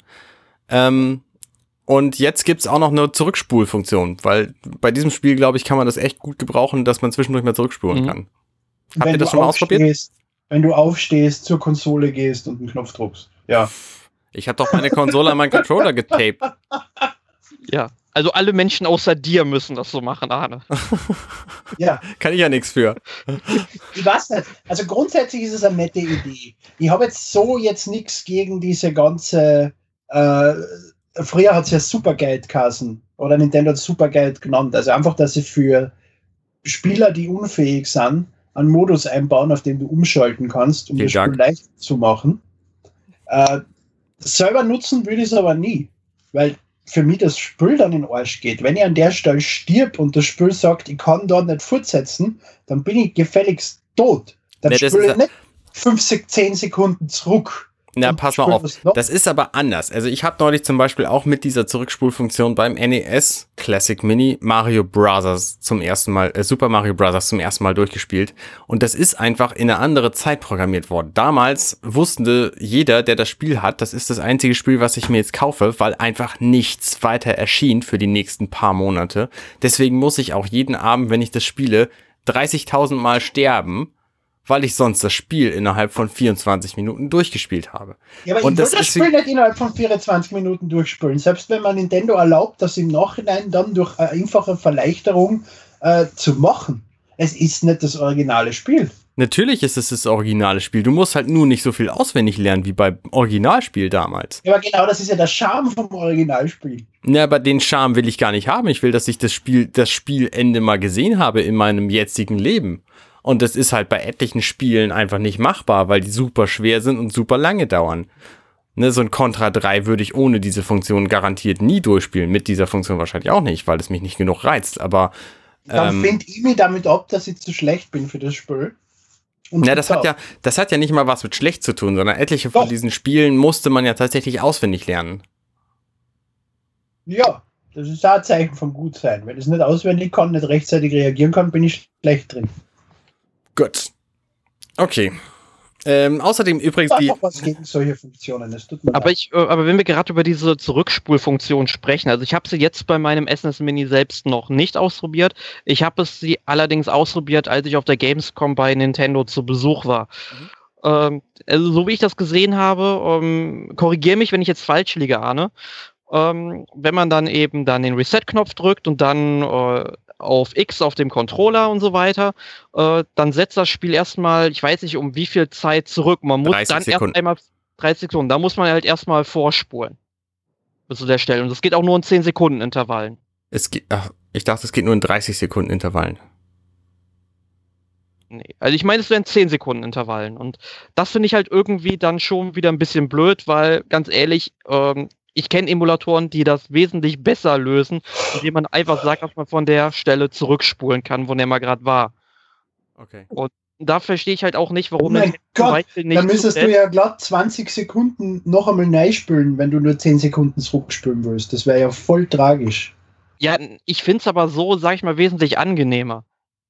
Ähm, und jetzt gibt's auch noch eine Zurückspulfunktion, weil bei diesem Spiel, glaube ich, kann man das echt gut gebrauchen, dass man zwischendurch mal zurückspulen Mhm. kann. Habt Wenn ihr das du schon mal ausprobiert? aufstehst- Wenn du aufstehst, zur Konsole gehst und einen Knopf drückst. Ja. Ich habe doch meine Konsole an meinen Controller getaped. Ja. Also alle Menschen außer dir müssen das so machen, Arne. Ja, Kann ich ja nichts für. ich weiß nicht. Also grundsätzlich ist es eine nette Idee. Ich habe jetzt so jetzt nichts gegen diese ganze. Äh, früher hat es ja Superguide kassen oder Nintendo hat Superguide genannt. Also einfach, dass sie für Spieler, die unfähig sind, einen Modus einbauen, auf den du umschalten kannst, um Vielen das Spiel Dank. leicht zu machen. Äh, selber nutzen würde ich es aber nie, weil für mich das Spiel dann in den Arsch geht. Wenn ich an der Stelle stirb und das Spiel sagt, ich kann dort nicht fortsetzen, dann bin ich gefälligst tot. Dann Nee, ist ich nicht 5, 10 Sekunden zurück. Na, pass mal auf. Das ist aber anders. Also ich habe neulich zum Beispiel auch mit dieser Zurückspulfunktion beim NES Classic Mini Mario Bros. zum ersten Mal, äh, Super Mario Bros. zum ersten Mal durchgespielt. Und das ist einfach in eine andere Zeit programmiert worden. Damals wusste jeder, der das Spiel hat, das ist das einzige Spiel, was ich mir jetzt kaufe, weil einfach nichts weiter erschien für die nächsten paar Monate. Deswegen muss ich auch jeden Abend, wenn ich das spiele, 30.000 Mal sterben, weil ich sonst das Spiel innerhalb von 24 Minuten durchgespielt habe. Ja, aber Und ich das das Spiel nicht innerhalb von 24 Minuten durchspielen. Selbst wenn man Nintendo erlaubt, das im Nachhinein dann durch eine einfache Verleichterung äh, zu machen. Es ist nicht das originale Spiel. Natürlich ist es das originale Spiel. Du musst halt nur nicht so viel auswendig lernen wie beim Originalspiel damals. Ja, aber genau das ist ja der Charme vom Originalspiel. Ja, aber den Charme will ich gar nicht haben. Ich will, dass ich das Spiel, das Spielende mal gesehen habe in meinem jetzigen Leben. Und das ist halt bei etlichen Spielen einfach nicht machbar, weil die super schwer sind und super lange dauern. Ne, so ein Contra 3 würde ich ohne diese Funktion garantiert nie durchspielen. Mit dieser Funktion wahrscheinlich auch nicht, weil es mich nicht genug reizt. Aber Dann Ähm. finde ich mich damit ab, dass ich zu schlecht bin für das Spiel. Und Ja, das hat ja, das hat ja nicht mal was mit schlecht zu tun, sondern etliche von Doch. diesen Spielen musste man ja tatsächlich auswendig lernen. Ja, das ist auch ein Zeichen von Gutsein. Wenn ich es nicht auswendig kann, nicht rechtzeitig reagieren kann, bin ich schlecht drin. Gut. Okay. Ähm, außerdem übrigens die. auch was gegen solche Funktionen. Das tut mir Aber ich, äh, aber wenn wir gerade über diese Zurückspulfunktion sprechen, also ich habe sie jetzt bei meinem SNES Mini selbst noch nicht ausprobiert. Ich habe es sie allerdings ausprobiert, als ich auf der Gamescom bei Nintendo zu Besuch war. Ähm, also so wie ich das gesehen habe, ähm, korrigiere mich, wenn ich jetzt falsch liege, Arne. Ähm, wenn man dann eben dann den Reset-Knopf drückt und dann äh, auf X auf dem Controller und so weiter, äh, dann setzt das Spiel erstmal, ich weiß nicht um wie viel Zeit zurück. Man muss 30 dann Sekunden. erst einmal 30 Sekunden, da muss man halt erstmal vorspulen. Bis zu der Stelle. Und das geht auch nur in 10 Sekunden Intervallen. Es geht, ach, ich dachte, es geht nur in 30 Sekunden Intervallen. Nee. Also ich meine, es wären 10 Sekunden Intervallen. Und das finde ich halt irgendwie dann schon wieder ein bisschen blöd, weil ganz ehrlich, ähm, ich kenne Emulatoren, die das wesentlich besser lösen, indem man einfach sagt, dass man von der Stelle zurückspulen kann, wo der mal gerade war. Okay. Und da verstehe ich halt auch nicht, warum Oh mein Gott, Dann müsstest du ja glatt 20 Sekunden noch einmal neu spülen, wenn du nur 10 Sekunden zurückspülen willst. Das wäre ja voll tragisch. Ja, ich finde es aber so, sag ich mal, wesentlich angenehmer.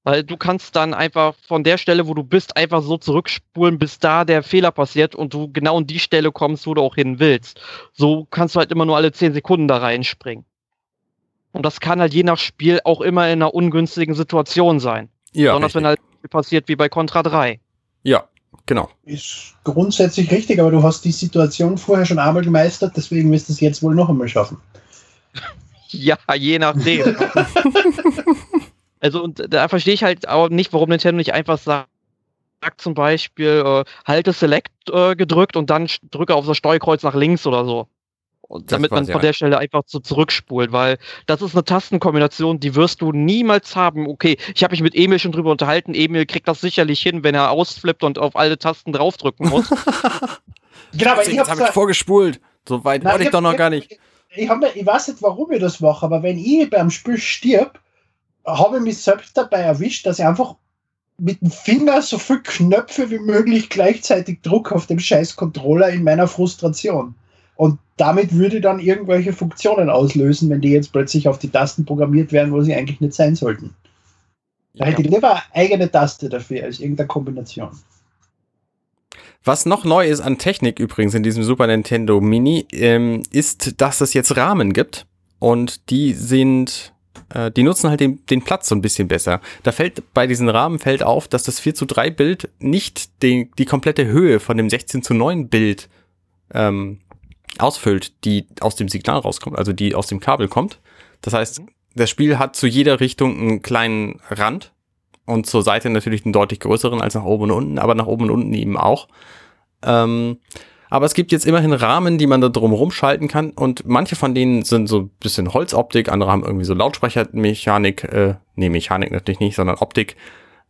Weil du kannst dann einfach von der Stelle, wo du bist, einfach so zurückspulen, bis da der Fehler passiert und du genau an die Stelle kommst, wo du auch hin willst. So kannst du halt immer nur alle 10 Sekunden da reinspringen. Und das kann halt je nach Spiel auch immer in einer ungünstigen Situation sein. Ja, Besonders richtig. wenn halt passiert wie bei Contra 3. ja, genau. Ist grundsätzlich richtig, aber du hast die Situation vorher schon einmal gemeistert, deswegen wirst du es jetzt wohl noch einmal schaffen. Ja, je nachdem. also und da verstehe ich halt auch nicht, warum Nintendo nicht einfach sagt, sagt zum Beispiel, äh, halte Select äh, gedrückt und dann drücke auf das Steuerkreuz nach links oder so. Und damit man ich von der Stelle einfach so zurückspult, weil das ist eine Tastenkombination, die wirst du niemals haben. Okay, ich habe mich mit Emil schon drüber unterhalten. Emil kriegt das sicherlich hin, wenn er ausflippt und auf alle Tasten draufdrücken muss. Genau, aber ich habe ich ja- vorgespult. So weit wollte ich hab- doch noch gar nicht. Ich, hab, ich weiß nicht, warum ich das mache, aber wenn ich beim Spiel stirb, habe ich mich selbst dabei erwischt, dass ich einfach mit dem Finger so viel Knöpfe wie möglich gleichzeitig Druck auf dem scheiß Controller in meiner Frustration. Und damit würde dann irgendwelche Funktionen auslösen, wenn die jetzt plötzlich auf die Tasten programmiert werden, wo sie eigentlich nicht sein sollten. Da hätte ich lieber eine eigene Taste dafür als irgendeine Kombination. Was noch neu ist an Technik übrigens in diesem Super Nintendo Mini, ähm, ist, dass es jetzt Rahmen gibt. Und die sind, äh, die nutzen halt den, den Platz so ein bisschen besser. Da fällt bei diesen Rahmen fällt auf, dass das 4 zu 3 Bild nicht den, die komplette Höhe von dem 16 zu 9 Bild ähm, ausfüllt, die aus dem Signal rauskommt, also die aus dem Kabel kommt. Das heißt, das Spiel hat zu jeder Richtung einen kleinen Rand und zur Seite natürlich einen deutlich größeren als nach oben und unten, aber nach oben und unten eben auch. Ähm, aber es gibt jetzt immerhin Rahmen, die man da drum rumschalten kann und manche von denen sind so ein bisschen Holzoptik, andere haben irgendwie so Lautsprechermechanik, äh, nee, Mechanik natürlich nicht, sondern Optik.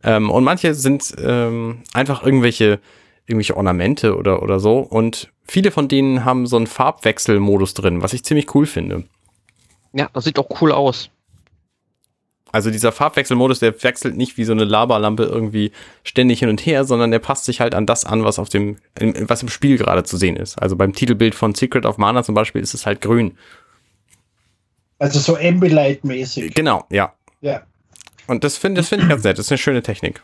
Ähm, und manche sind ähm, einfach irgendwelche, irgendwelche Ornamente oder, oder so und viele von denen haben so einen Farbwechselmodus drin, was ich ziemlich cool finde. Ja, das sieht auch cool aus. Also dieser Farbwechselmodus, der wechselt nicht wie so eine Lavalampe irgendwie ständig hin und her, sondern der passt sich halt an das an, was auf dem, was im Spiel gerade zu sehen ist. Also beim Titelbild von Secret of Mana zum Beispiel ist es halt grün. Also so Ambilight-mäßig. Genau, ja. Ja. Und das finde das find ich ganz nett. Das ist eine schöne Technik.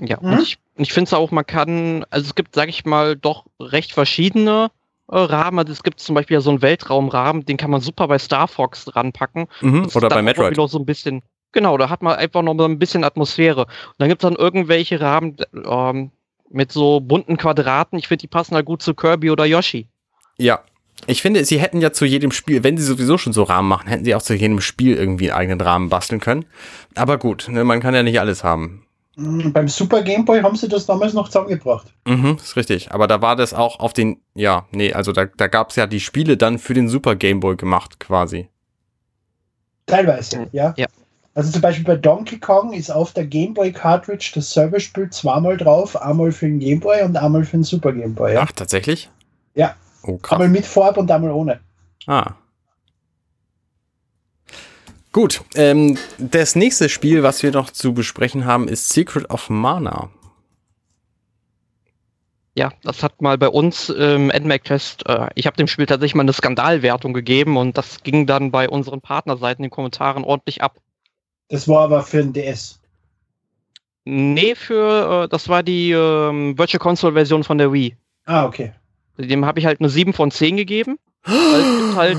Ja, mhm. und ich, ich finde es auch, man kann, also es gibt, sag ich mal, doch recht verschiedene äh, Rahmen. Also es gibt zum Beispiel ja so einen Weltraumrahmen, den kann man super bei Star Fox ranpacken. Mhm, oder bei Metroid. So ein bisschen, Genau, da hat man einfach noch ein bisschen Atmosphäre. Und dann gibt es dann irgendwelche Rahmen ähm, mit so bunten Quadraten. Ich finde, die passen halt gut zu Kirby oder Yoshi. Ja. Ich finde, sie hätten ja zu jedem Spiel, wenn sie sowieso schon so Rahmen machen, hätten sie auch zu jedem Spiel irgendwie einen eigenen Rahmen basteln können. Aber gut, ne, man kann ja nicht alles haben. Mhm, beim Super Game Boy haben sie das damals noch zusammengebracht. Mhm, ist richtig. Aber da war das auch auf den, ja, nee, also da, da gab es ja die Spiele dann für den Super Game Boy gemacht, quasi. Teilweise, ja. Ja. Also zum Beispiel bei Donkey Kong ist auf der Game Boy Cartridge das Serverspiel zweimal drauf, einmal für den Game Boy und einmal für den Super Game Boy. Ja? Ach, tatsächlich? Ja. Oh, krass. Einmal mit Farb und einmal ohne. Ah. Gut, ähm, das nächste Spiel, was wir noch zu besprechen haben, ist Secret of Mana. Ja, das hat mal bei uns im ähm, NMAC-Test, äh, ich habe dem Spiel tatsächlich mal eine Skandalwertung gegeben und das ging dann bei unseren Partnerseiten in den Kommentaren ordentlich ab. Das war aber für den DS. Nee, für, äh, das war die ähm, Virtual Console Version von der Wii. Ah, okay. Dem habe ich halt eine 7 von 10 gegeben. weil, halt,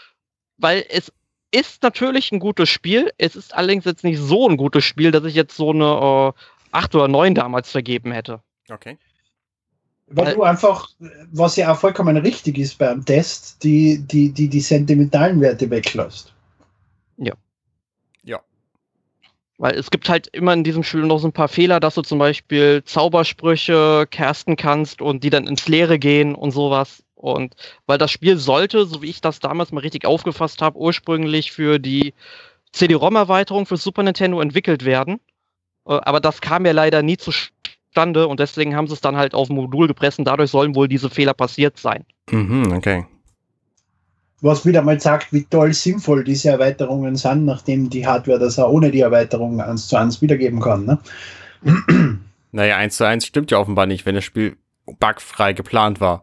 weil es ist natürlich ein gutes Spiel. Es ist allerdings jetzt nicht so ein gutes Spiel, dass ich jetzt so eine äh, 8 oder 9 damals vergeben hätte. Okay. Weil, weil du einfach, was ja auch vollkommen richtig ist beim Test, die, die, die, die sentimentalen Werte weglässt. Ja. Weil es gibt halt immer in diesem Spiel noch so ein paar Fehler, dass du zum Beispiel Zaubersprüche casten kannst und die dann ins Leere gehen und sowas. Und weil das Spiel sollte, so wie ich das damals mal richtig aufgefasst habe, ursprünglich für die CD-ROM-Erweiterung für Super Nintendo entwickelt werden. Äh, aber das kam ja leider nie zustande und deswegen haben sie es dann halt auf ein Modul gepresst und dadurch sollen wohl diese Fehler passiert sein. Mhm, okay was wieder mal sagt, wie toll sinnvoll diese Erweiterungen sind, nachdem die Hardware das auch ohne die Erweiterung eins zu eins wiedergeben kann. Ne? Naja, eins zu eins stimmt ja offenbar nicht, wenn das Spiel bugfrei geplant war.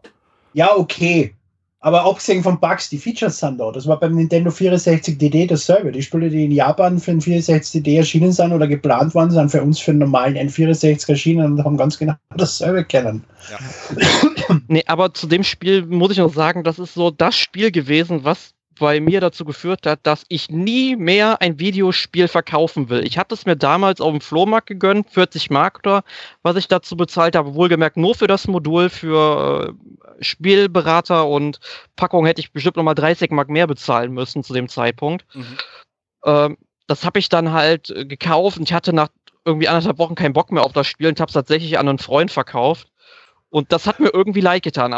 Ja, okay. Aber abgesehen von Bugs, die Features sind da. Das war beim Nintendo 64DD dasselbe. Die Spiele, die in Japan für den 64DD erschienen sind oder geplant waren, sind für uns für den normalen N64 erschienen und haben ganz genau dasselbe kennen. Ja. nee, aber zu dem Spiel muss ich noch sagen, das ist so das Spiel gewesen, was bei mir dazu geführt hat, dass ich nie mehr ein Videospiel verkaufen will. Ich hatte es mir damals auf dem Flohmarkt gegönnt, 40 Mark oder was ich dazu bezahlt habe, wohlgemerkt nur für das Modul für äh, Spielberater und Packung hätte ich bestimmt nochmal 30 Mark mehr bezahlen müssen zu dem Zeitpunkt. Mhm. Ähm, das habe ich dann halt äh, gekauft und ich hatte nach irgendwie anderthalb Wochen keinen Bock mehr auf das Spiel und habe es tatsächlich an einen Freund verkauft. Und das hat mir irgendwie leid getan.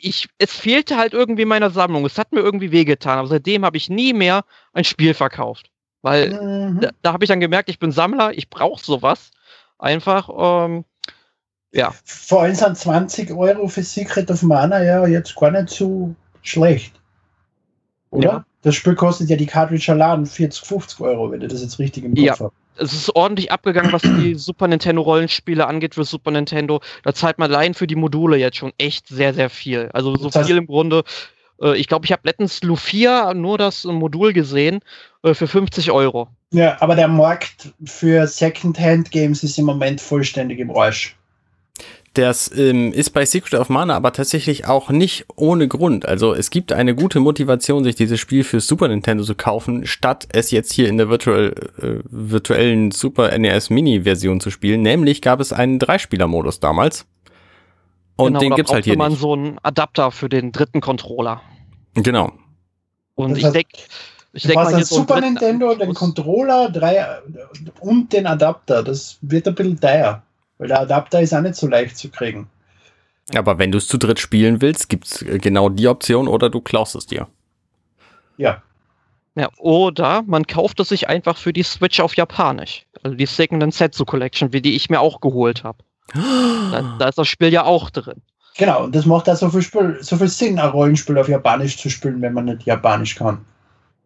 Ich, es fehlte halt irgendwie meiner Sammlung. Es hat mir irgendwie wehgetan. Aber seitdem habe ich nie mehr ein Spiel verkauft. Weil mhm. da, da habe ich dann gemerkt, ich bin Sammler, ich brauche sowas. Einfach, ähm, ja. Vor allem sind 20 Euro für Secret of Mana ja jetzt gar nicht so schlecht. Oder? Ja. Das Spiel kostet ja die Cartridge allein 40, 50 Euro, wenn du das jetzt richtig im Kopf ja. hast. Es ist ordentlich abgegangen, was die Super Nintendo Rollenspiele angeht für Super Nintendo. Da zahlt man allein für die Module jetzt schon echt sehr, sehr viel. Also so Das viel im Grunde. Äh, ich glaube, ich habe letztens Lufia nur das Modul gesehen äh, für 50 Euro. Ja, aber der Markt für Second-Hand-Games ist im Moment vollständig im Arsch. Das ähm, ist bei Secret of Mana aber tatsächlich auch nicht ohne Grund. Also es gibt eine gute Motivation, sich dieses Spiel für Super Nintendo zu kaufen, statt es jetzt hier in der virtuell, äh, virtuellen Super NES Mini-Version zu spielen. Nämlich gab es einen Dreispieler-Modus damals. Und Genau, den da gibt's halt hier man nicht. so einen Adapter für den dritten Controller. Genau. Und Das ich denke, ich Du denk hast mal einen Super Nintendo, den. Controller drei, und den Adapter. Das wird ein bisschen teuer. Weil der Adapter ist auch nicht so leicht zu kriegen. Aber wenn du es zu dritt spielen willst, gibt's äh, genau die Option oder du klaust es dir. Ja. Ja, oder man kauft es sich einfach für die Switch auf Japanisch. Also die Second Setsu Collection, wie die ich mir auch geholt habe. Da, da ist das Spiel ja auch drin. Genau, und das macht auch so viel, Spiel, so viel Sinn, ein Rollenspiel auf Japanisch zu spielen, wenn man nicht Japanisch kann.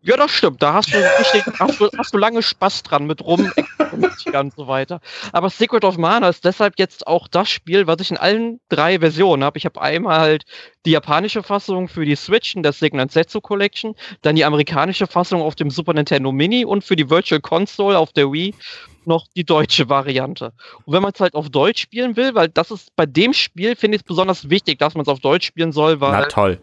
Ja, das stimmt. Da hast du richtig, hast du, hast du lange Spaß dran mit rum und so weiter. Aber Secret of Mana ist deshalb jetzt auch das Spiel, was ich in allen drei Versionen habe. Ich habe einmal halt die japanische Fassung für die Switch in der Signet Setsu Collection, dann die amerikanische Fassung auf dem Super Nintendo Mini und für die Virtual Console auf der Wii noch die deutsche Variante. Und wenn man es halt auf Deutsch spielen will, weil das ist bei dem Spiel, finde ich es besonders wichtig, dass man es auf Deutsch spielen soll, weil Na toll.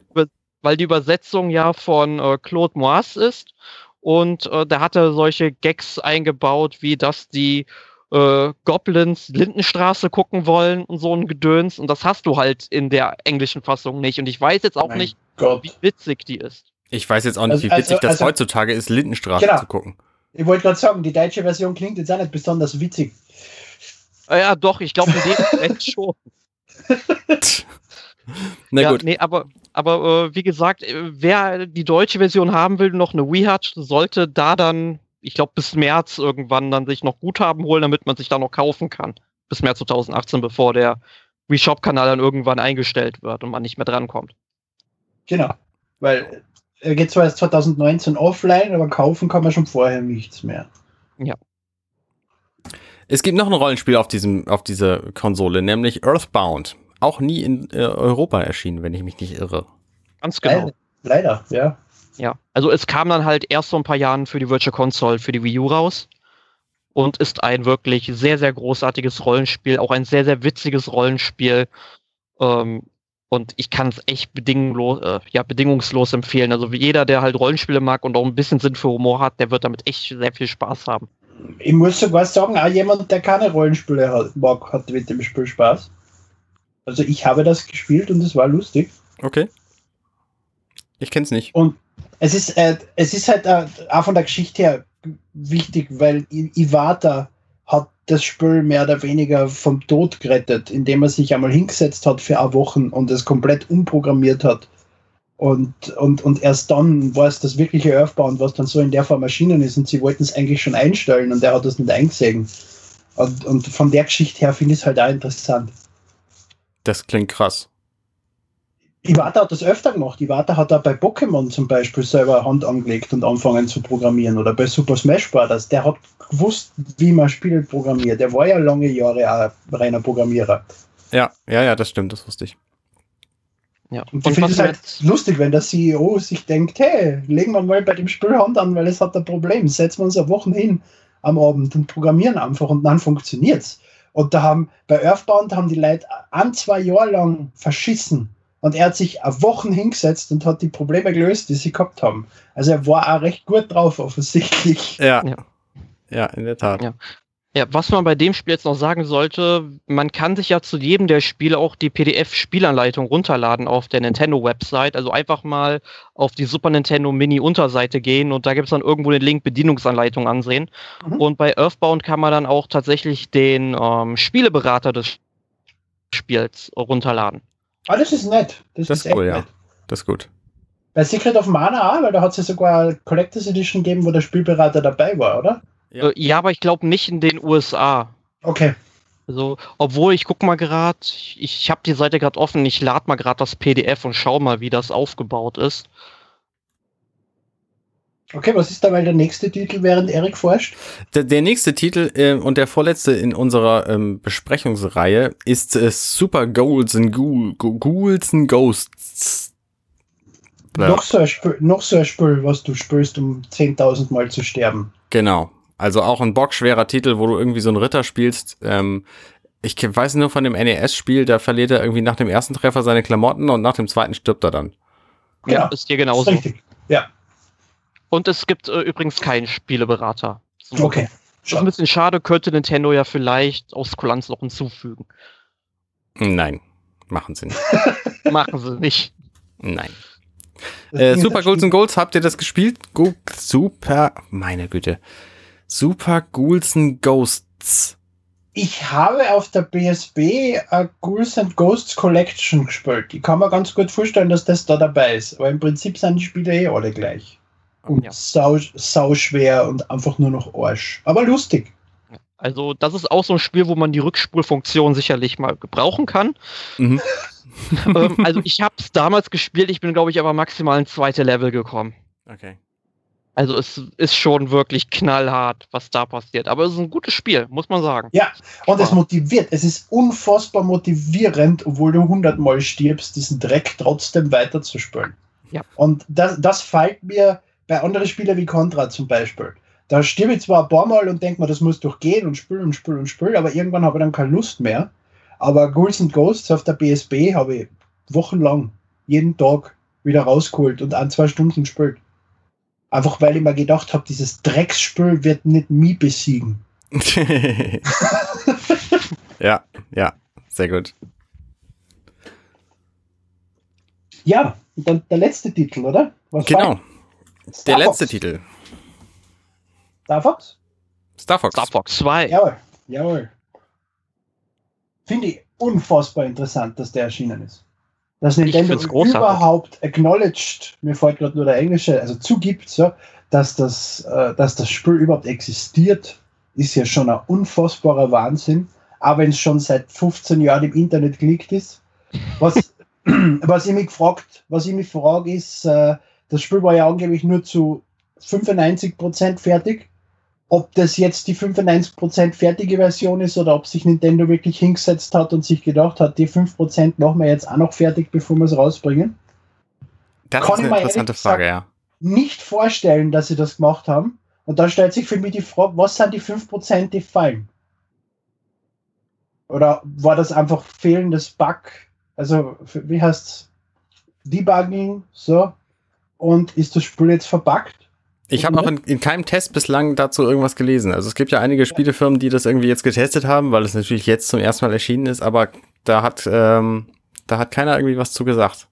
Weil die Übersetzung ja von äh, Claude Moas ist und äh, der hatte solche Gags eingebaut, wie dass die äh, Goblins Lindenstraße gucken wollen und so ein Gedöns und das hast du halt in der englischen Fassung nicht und ich weiß jetzt auch Mein nicht, Gott. wie witzig die ist. Ich weiß jetzt auch nicht, Also- wie witzig also- das also- heutzutage ist, Lindenstraße Genau. zu gucken. Ich wollte gerade sagen, die deutsche Version klingt jetzt auch nicht besonders witzig. Äh, ja, doch, ich glaube in dem Moment schon. Na ja, gut. Nee, aber, aber äh, wie gesagt, äh, wer die deutsche Version haben will, noch eine Wii hat, sollte da dann, ich glaube, bis März irgendwann dann sich noch Guthaben holen, damit man sich da noch kaufen kann. Bis März 2018, bevor der Wii Shop-Kanal dann irgendwann eingestellt wird und man nicht mehr drankommt. Genau. Weil er geht zwar erst 2019 offline, aber kaufen kann man schon vorher nichts mehr. Es gibt noch ein Rollenspiel auf, diesem, auf dieser Konsole, nämlich Earthbound. Auch nie in äh, Europa erschienen, wenn ich mich nicht irre. Ganz genau. Leider, leider, ja. Ja, also es kam dann halt erst vor ein paar Jahren für die Virtual Console, für die Wii U raus und ist ein wirklich sehr, sehr großartiges Rollenspiel, auch ein sehr, sehr witziges Rollenspiel. Ähm, und ich kann es echt bedingungslos, äh, ja, bedingungslos empfehlen. Also jeder, der halt Rollenspiele mag und auch ein bisschen Sinn für Humor hat, der wird damit echt sehr viel Spaß haben. Ich muss sogar sagen, auch jemand, der keine Rollenspiele hat, mag, hat mit dem Spiel Spaß. Also ich habe das gespielt und es war lustig. Okay. Ich kenn's nicht. Es ist, äh, es ist halt äh, auch von der Geschichte her wichtig, weil I Iwata hat das Spiel mehr oder weniger vom Tod gerettet, indem er sich einmal hingesetzt hat für eine Woche und es komplett umprogrammiert hat. Und, und, und erst dann war es das wirkliche Earthbound, was dann so in der Form erschienen ist und sie wollten es eigentlich schon einstellen und er hat das nicht eingesehen. Und, und von der Geschichte her finde ich es halt auch interessant. Das klingt krass. Iwata hat das öfter gemacht. Iwata hat auch bei Pokémon zum Beispiel selber Hand angelegt und angefangen zu programmieren. Oder bei Super Smash Bros. Der hat gewusst, wie man Spiele programmiert. Der war ja lange Jahre auch reiner Programmierer. Ja, ja, ja, das stimmt, das wusste ich. Ja. Und ich finde es halt lustig, wenn der CEO sich denkt, hey, legen wir mal bei dem Spiel Hand an, weil es hat ein Problem. Setzen wir uns eine Woche hin am Abend und programmieren einfach und dann funktioniert's. Und da haben bei Earthbound haben die Leute ein, zwei Jahre lang verschissen. Und er hat sich eine Woche hingesetzt und hat die Probleme gelöst, die sie gehabt haben. Also er war auch recht gut drauf, offensichtlich. Ja. Ja. Ja, in der Tat. Ja. Ja, was man bei dem Spiel jetzt noch sagen sollte, man kann sich ja zu jedem der Spiele auch die PDF-Spielanleitung runterladen auf der Nintendo-Website. Also einfach mal auf die Super Nintendo Mini-Unterseite gehen und da gibt es dann irgendwo den Link Bedienungsanleitung ansehen. Mhm. Und bei Earthbound kann man dann auch tatsächlich den ähm, Spieleberater des Spiels runterladen. Ah, das ist nett. Das, Das ist cool, echt ja. nett. Das ist gut. Bei Secret of Mana weil da hat es ja sogar eine Collectors Edition gegeben, wo der Spielberater dabei war, oder? Ja. Äh, ja aber ich glaube nicht in den USA. Okay. Also, obwohl ich guck mal gerade, ich, ich habe die Seite gerade offen, ich lade mal gerade das PDF und schau mal, wie das aufgebaut ist. Okay, was ist dabei der nächste Titel, während Erik forscht? Der, der nächste Titel äh, und der vorletzte in unserer ähm, Besprechungsreihe ist äh, Super Ghouls and Ghoul, Ghouls and Ghosts. Ja. Noch, so ein Spiel, noch so ein Spiel, was du spielst, um 10.000 Mal zu sterben. Genau. Also auch ein bockschwerer Titel, wo du irgendwie so einen Ritter spielst. Ähm, ich weiß nur von dem NES-Spiel, da verliert er irgendwie nach dem ersten Treffer seine Klamotten und nach dem zweiten stirbt er dann. Ja, ist hier genauso. Ist richtig. Ja. Und es gibt äh, übrigens keinen Spieleberater. So okay. Schon ein bisschen schade, könnte Nintendo ja vielleicht aus Kulanz noch hinzufügen. Nein, machen sie nicht. machen sie nicht. Nein. Äh, Super and Goals, habt ihr das gespielt? Go Super, meine Güte. Super Ghouls and Ghosts. Ich habe auf der PSP a Ghouls and Ghosts Collection gespielt. Ich kann mir ganz gut vorstellen, dass das da dabei ist. Aber im Prinzip sind die Spiele eh alle gleich und ja. sau, sau schwer und einfach nur noch Arsch. Aber lustig. Also, das ist auch so ein Spiel, wo man die Rückspulfunktion sicherlich mal gebrauchen kann. Mhm. ähm, also, ich habe es damals gespielt, ich bin, glaube ich, aber maximal ins zweite Level gekommen. Okay. Also, es ist schon wirklich knallhart, was da passiert. Aber es ist ein gutes Spiel, muss man sagen. Ja, und es motiviert. Es ist unfassbar motivierend, obwohl du hundertmal stirbst, diesen Dreck trotzdem weiterzuspielen. Ja. Und das, das fällt mir bei anderen Spielen wie Contra zum Beispiel. Da stirbe ich zwar ein paar Mal und denke mir, das muss doch gehen und spülen und spülen und spülen, aber irgendwann habe ich dann keine Lust mehr. Aber Ghouls and Ghosts auf der PSP habe ich wochenlang jeden Tag wieder rausgeholt und ein, zwei Stunden gespielt. Einfach weil ich mir gedacht habe, dieses Drecksspiel wird nicht mich besiegen. ja, ja, sehr gut. Ja, dann der letzte Titel, oder? Was genau. Der letzte Titel. Star Fox? Star Fox. Star Fox 2. Jawohl, jawohl. Finde ich unfassbar interessant, dass der erschienen ist. Dass Nintendo überhaupt acknowledged, mir fällt gerade nur der englische, also zugibt, so, dass, das, äh, dass das Spiel überhaupt existiert, ist ja schon ein unfassbarer Wahnsinn. Aber wenn es schon seit 15 Jahren im Internet geleakt ist. Was, was ich mich gefragt, was ich mich frage, ist, äh, das Spiel war ja angeblich nur zu 95% fertig. Ob das jetzt die 95% fertige Version ist oder ob sich Nintendo wirklich hingesetzt hat und sich gedacht hat, die 5% machen wir jetzt auch noch fertig, bevor wir es rausbringen. Das Kann ist eine interessante Frage, ja. Nicht vorstellen, dass sie das gemacht haben. Und da stellt sich für mich die Frage, was sind die 5%, die fallen? Oder war das einfach fehlendes Bug? Also, wie heißt es? Debugging, so, und ist das Spiel jetzt verpackt? Ich habe auch in, in, keinem Test bislang dazu irgendwas gelesen. Also es gibt ja einige Spielefirmen, die das irgendwie jetzt getestet haben, weil es natürlich jetzt zum ersten Mal erschienen ist, aber da hat, ähm, da hat keiner irgendwie was zu gesagt.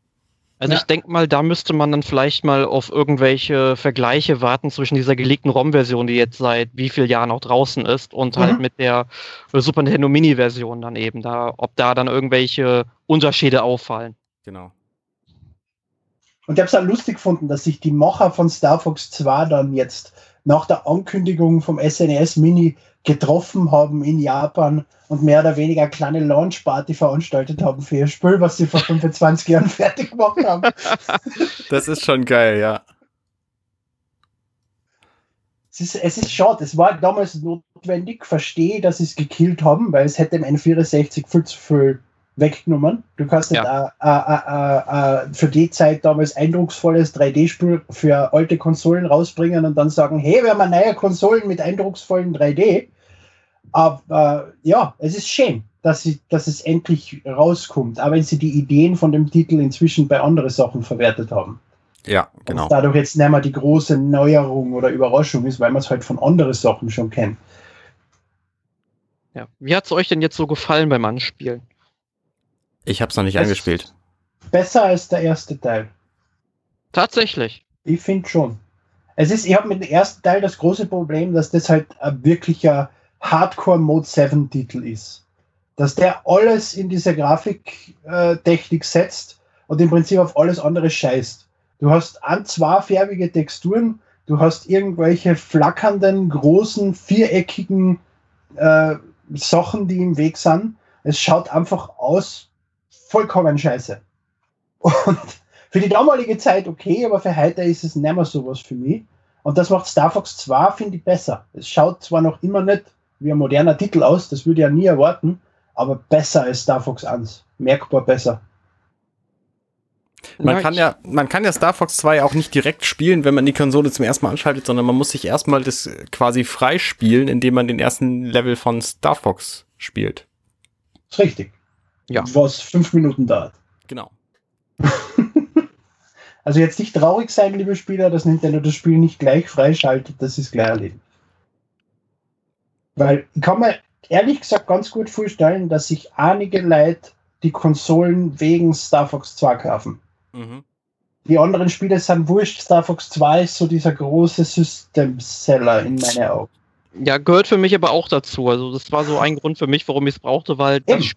Also ja. ich denke mal, da müsste man dann vielleicht mal auf irgendwelche Vergleiche warten zwischen dieser geleakten ROM-Version, die jetzt seit wie vielen Jahren auch draußen ist, und halt mhm. halt mit der Super Nintendo Mini-Version dann eben, da, ob da dann irgendwelche Unterschiede auffallen. Genau. Und ich habe es auch lustig gefunden, dass sich die Macher von Star Fox 2 dann jetzt nach der Ankündigung vom SNES e Mini getroffen haben in Japan und mehr oder weniger eine kleine Launchparty veranstaltet haben für ihr Spiel, was sie vor 25 Jahren fertig gemacht haben. Das ist schon geil, ja. Es ist, es ist schade, es war damals notwendig, verstehe, dass sie es gekillt haben, weil es hätte im N64 viel zu viel weggenommen. Du kannst nicht ja. a, a, für die Zeit damals eindrucksvolles 3D-Spiel für alte Konsolen rausbringen und dann sagen, hey, wir haben neue Konsolen mit eindrucksvollen 3D. Aber äh, ja, es ist schön, dass, sie, dass es endlich rauskommt, aber wenn sie die Ideen von dem Titel inzwischen bei anderen Sachen verwertet haben. Ja, genau. Und dadurch jetzt nicht mehr die große Neuerung oder Überraschung ist, weil man es halt von anderen Sachen schon kennt. Ja. Wie hat es euch denn jetzt so gefallen beim Anspielen? Ich habe es noch nicht es angespielt. Besser als der erste Teil. Tatsächlich. Ich finde schon. Es ist, ich habe mit dem ersten Teil das große Problem, dass das halt ein wirklicher Hardcore Mode 7 Titel ist. Dass der alles in diese Grafiktechnik setzt und im Prinzip auf alles andere scheißt. Du hast an zwei färbige Texturen, du hast irgendwelche flackernden, großen, viereckigen äh, Sachen, die im Weg sind. Es schaut einfach aus vollkommen scheiße. Und für die damalige Zeit okay, aber für heute ist es nicht mehr sowas für mich. Und das macht Star Fox 2, finde ich, besser. Es schaut zwar noch immer nicht wie ein moderner Titel aus, das würde ich ja nie erwarten, aber besser als Star Fox 1. Merkbar besser. Man kann ja, man kann ja Star Fox 2 auch nicht direkt spielen, wenn man die Konsole zum ersten Mal anschaltet, sondern man muss sich erstmal das quasi freispielen, indem man den ersten Level von Star Fox spielt. ist richtig. Ja. Was fünf Minuten dauert. Genau. Also jetzt nicht traurig sein, liebe Spieler, dass Nintendo das Spiel nicht gleich freischaltet, das ist gleich erledigt. Weil ich kann mir ehrlich gesagt ganz gut vorstellen, dass sich einige Leute die Konsolen wegen Star Fox 2 kaufen. Mhm. Die anderen Spiele sind wurscht. Star Fox 2 ist so dieser große System-Seller in meine Augen. Ja, gehört für mich aber auch dazu. Also das war so ein Grund für mich, warum ich es brauchte, weil das Eben.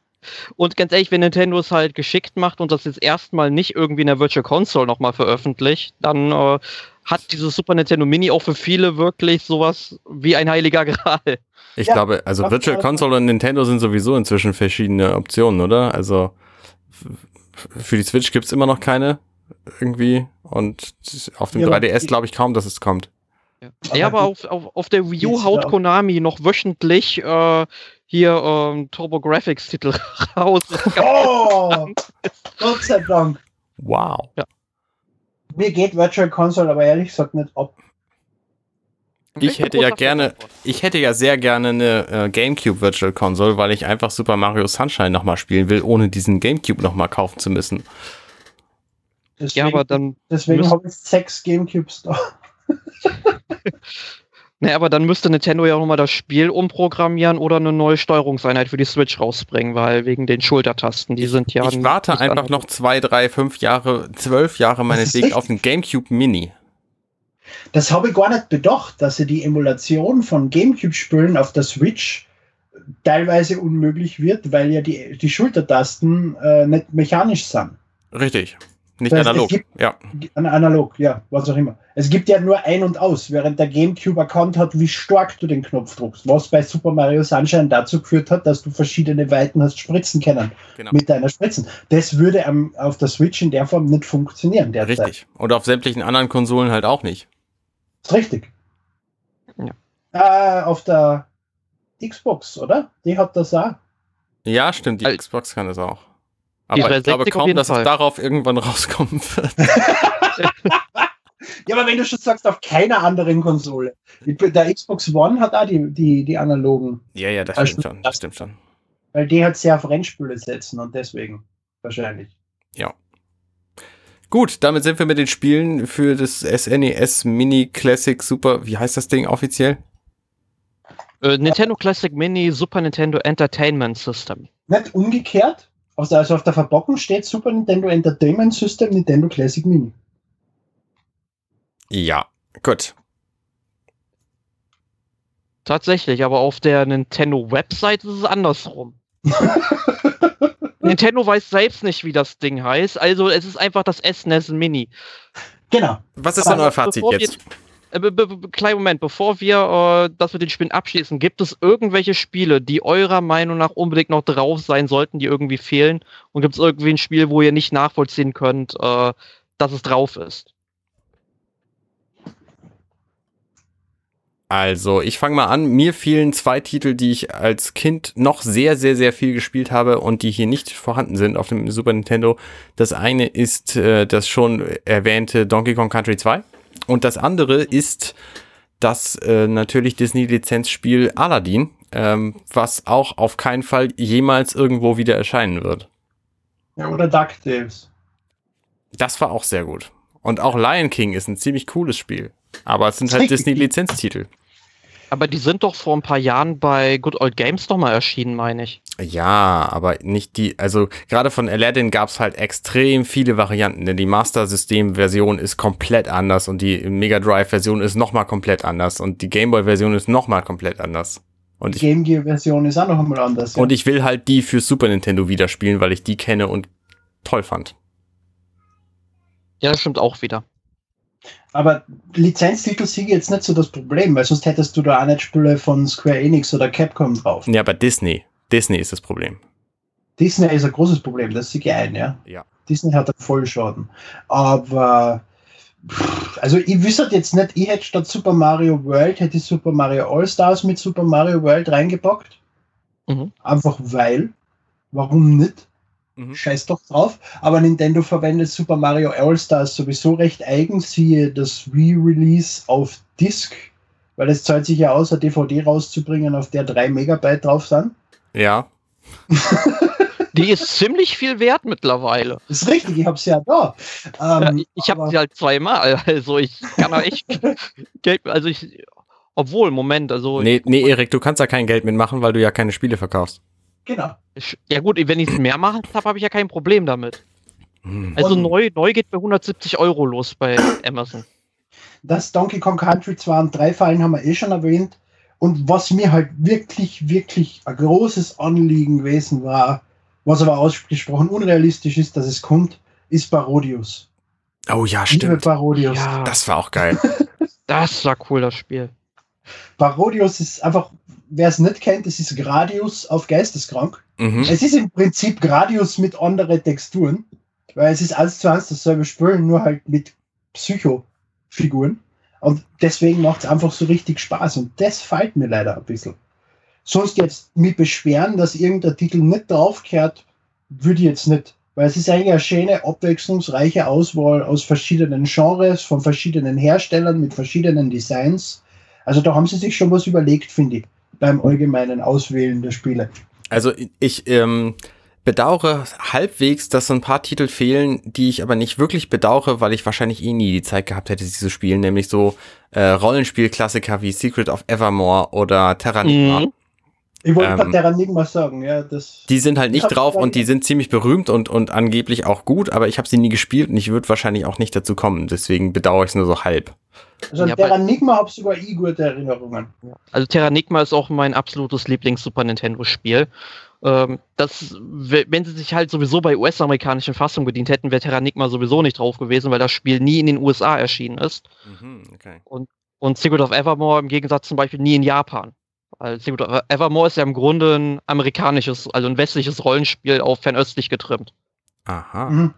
Und ganz ehrlich, wenn Nintendo es halt geschickt macht und das jetzt erstmal nicht irgendwie in der Virtual Console nochmal veröffentlicht, dann äh, hat dieses Super Nintendo Mini auch für viele wirklich sowas wie ein heiliger Gral. Ich Ja, glaube, also Virtual Console und Nintendo sind sowieso inzwischen verschiedene Optionen, oder? Also für die Switch gibt's immer noch keine irgendwie und auf dem Ja, aber 3DS die- glaube ich kaum, dass es kommt. Ja, ja aber auf, auf, auf der Wii U haut? Konami noch wöchentlich äh, hier ähm, Turbo Graphics Titel raus. Oh! Gott sei Dank. Wow. Mir geht Virtual Console aber ehrlich gesagt nicht ab. Ich hätte ja gerne, ich hätte ja sehr gerne eine äh, GameCube Virtual Console, weil ich einfach Super Mario Sunshine nochmal spielen will, ohne diesen GameCube nochmal kaufen zu müssen. Deswegen, Ja, aber dann, deswegen müssen- habe ich sechs Gamecubes da. ne, aber dann müsste Nintendo ja nochmal das Spiel umprogrammieren oder eine neue Steuerungseinheit für die Switch rausbringen, weil wegen den Schultertasten, die sind ja. ich warte nicht einfach noch zwei, drei, fünf Jahre, zwölf Jahre meinetwegen auf den GameCube Mini. Das habe ich gar nicht bedacht, dass sie die Emulation von Gamecube-Spielen auf der Switch teilweise unmöglich wird, weil ja die, die Schultertasten äh, nicht mechanisch sind. Richtig. Nicht Das heißt, analog. gibt- Ja. An- Analog, ja, was auch immer. Es gibt ja nur ein und aus, während der Gamecube erkannt hat, wie stark du den Knopf druckst, was bei Super Mario Sunshine dazu geführt hat, dass du verschiedene Weiten hast spritzen können Genau. mit deiner Spritzen. Das würde am, auf der Switch in der Form nicht funktionieren derzeit. Richtig. Und auf sämtlichen anderen Konsolen halt auch nicht. Ist richtig. Ja. Äh, auf der Xbox, oder? Die hat das auch. Ja, stimmt, die Al- Xbox kann es auch. Aber ich 360 glaube kaum, dass es Fall. darauf irgendwann rauskommen wird. Ja, aber wenn du schon sagst, auf keiner anderen Konsole. Der Xbox One hat auch die, die, die analogen, ja, ja, das Also, stimmt schon. Das stimmt schon. weil die hat sehr auf Rennspiele setzen und deswegen wahrscheinlich. Gut, damit sind wir mit den Spielen für das SNES Mini Classic Super, wie heißt das Ding offiziell? Äh, Nintendo Classic Mini Super Nintendo Entertainment System. Nicht umgekehrt. Also also auf der Verpackung steht Super Nintendo Entertainment System Nintendo Classic Mini. Ja, gut. Tatsächlich, aber auf der Nintendo Website ist es andersrum. Nintendo weiß selbst nicht, wie das Ding heißt, also es ist einfach das SNES Mini. Genau. Was ist Aber denn euer Fazit jetzt? Äh, kleinen Moment, bevor wir äh, das mit den Spielen abschließen, gibt es irgendwelche Spiele, die eurer Meinung nach unbedingt noch drauf sein sollten, die irgendwie fehlen? Und gibt es irgendwie ein Spiel, wo ihr nicht nachvollziehen könnt, äh, dass es drauf ist? Also, ich fange mal an. Mir fielen zwei Titel, die ich als Kind noch sehr, sehr, sehr viel gespielt habe und die hier nicht vorhanden sind auf dem Super Nintendo. Das eine ist äh, das schon erwähnte Donkey Kong Country 2 und das andere ist das äh, natürlich Disney-Lizenzspiel Aladdin, ähm, was auch auf keinen Fall jemals irgendwo wieder erscheinen wird. Ja, oder DuckTales. Das war auch sehr gut. Und auch Lion King ist ein ziemlich cooles Spiel. Aber es sind halt. Disney-Lizenztitel. Aber die sind doch vor ein paar Jahren bei Good Old Games doch mal erschienen, meine ich. Ja, aber nicht die, also gerade von Aladdin gab es halt extrem viele Varianten, denn die Master System-Version ist komplett anders und die Mega Drive-Version ist nochmal komplett anders und die Game Boy-Version ist nochmal komplett anders. Und ich, Game Gear Version ist auch noch einmal anders. ja. und ich will halt die für Super Nintendo wieder spielen, weil ich die kenne und toll fand. Ja, das stimmt auch wieder. Aber Lizenztitel ich jetzt nicht so das Problem, weil sonst hättest du da auch nicht Spiele von Square Enix oder Capcom drauf. Ja, aber Disney. Disney ist das Problem. Disney ist ein großes Problem, das sehe ich ein, ja. Ja. Disney hat einen Vollschaden. Aber Also ich wüsste jetzt nicht, ich hätte statt Super Mario World, hätte ich Super Mario All-Stars mit Super Mario World reingepackt. Mhm. Einfach weil. Warum nicht? Mhm. Scheiß doch drauf. Aber Nintendo verwendet Super Mario All-Stars sowieso recht eigen, siehe das Re-Release auf Disk, weil es zahlt sich ja aus, eine DVD rauszubringen, auf der drei Megabyte drauf sind. Ja. Die ist ziemlich viel wert mittlerweile. Das ist richtig, ich habe sie ja da. Ja, Ähm, ich ich habe sie halt zweimal. Also ich kann da echt Geld. Also ich. Obwohl, Moment, also. Nee, nee, Erik, du kannst da kein Geld mitmachen, weil du ja keine Spiele verkaufst. Genau. Ja gut, wenn ich es mehr machen habe, habe ich ja kein Problem damit. Hm. Also Und- neu, neu geht bei 170 Euro los bei Amazon. Das Donkey Kong Country 2 und 3 Fallen haben wir eh schon erwähnt. Und was mir halt wirklich, wirklich ein großes Anliegen gewesen war, was aber ausgesprochen unrealistisch ist, dass es kommt, ist Parodius. Oh ja, Liebe stimmt. Parodius. Ja, Das war auch geil. das war cool, das Spiel. Parodius ist einfach, wer es nicht kennt, es ist Gradius auf Geisteskrank. mhm. Es ist im Prinzip Gradius mit anderen Texturen, weil es ist eins zu eins dasselbe Spiel, nur halt mit Psycho-Figuren. Und deswegen macht es einfach so richtig Spaß. Und das fällt mir leider ein bisschen. Sonst jetzt mich beschweren, dass irgendein Titel nicht draufkehrt, würde ich jetzt nicht. Weil es ist eigentlich eine schöne, abwechslungsreiche Auswahl aus verschiedenen Genres, von verschiedenen Herstellern mit verschiedenen Designs. Also da haben sie sich schon was überlegt, finde ich, beim allgemeinen Auswählen der Spiele. Also ich ähm, bedauere halbwegs, dass so ein paar Titel fehlen, die ich aber nicht wirklich bedauere, weil ich wahrscheinlich eh nie die Zeit gehabt hätte, sie zu spielen, nämlich so äh, Rollenspielklassiker wie Secret of Evermore oder Terranigma. Mhm. Ich wollte Ähm, gerade Terranigma sagen, ja, das. Die sind halt nicht drauf und die sind ziemlich berühmt und, und angeblich auch gut, aber ich habe sie nie gespielt und ich würde wahrscheinlich auch nicht dazu kommen. Deswegen bedauere ich es nur so halb. Also an Ja, Terranigma habe sogar ich gute Erinnerungen. Also Terranigma ist auch mein absolutes Lieblings-Super Nintendo-Spiel. Ähm, das, wenn sie sich halt sowieso bei US-amerikanischen Fassungen bedient hätten, wäre Terranigma sowieso nicht drauf gewesen, weil das Spiel nie in den USA erschienen ist. Mhm, okay. Und Secret of Evermore im Gegensatz zum Beispiel nie in Japan. Weil Secret of Evermore ist ja im Grunde ein amerikanisches, also ein westliches Rollenspiel auf fernöstlich getrimmt. Aha. Mhm.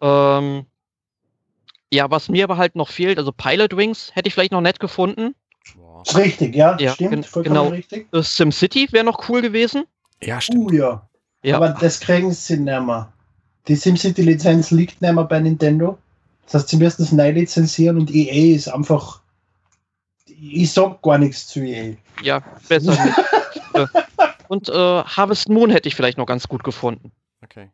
Ähm, ja, was mir aber halt noch fehlt, also Pilot Wings hätte ich vielleicht noch nett gefunden. Richtig, ja, Ja, stimmt, gen- vollkommen genau. richtig. SimCity wäre noch cool gewesen. Ja, stimmt. Uh, ja. Ja. Aber das kriegen sie nicht mehr. Die SimCity-Lizenz liegt nicht mehr bei Nintendo. Das heißt, sie müssen das neu lizenzieren und EA ist einfach. Ich sag gar nichts zu EA. Ja, besser nicht. Und äh, Harvest Moon hätte ich vielleicht noch ganz gut gefunden. Okay.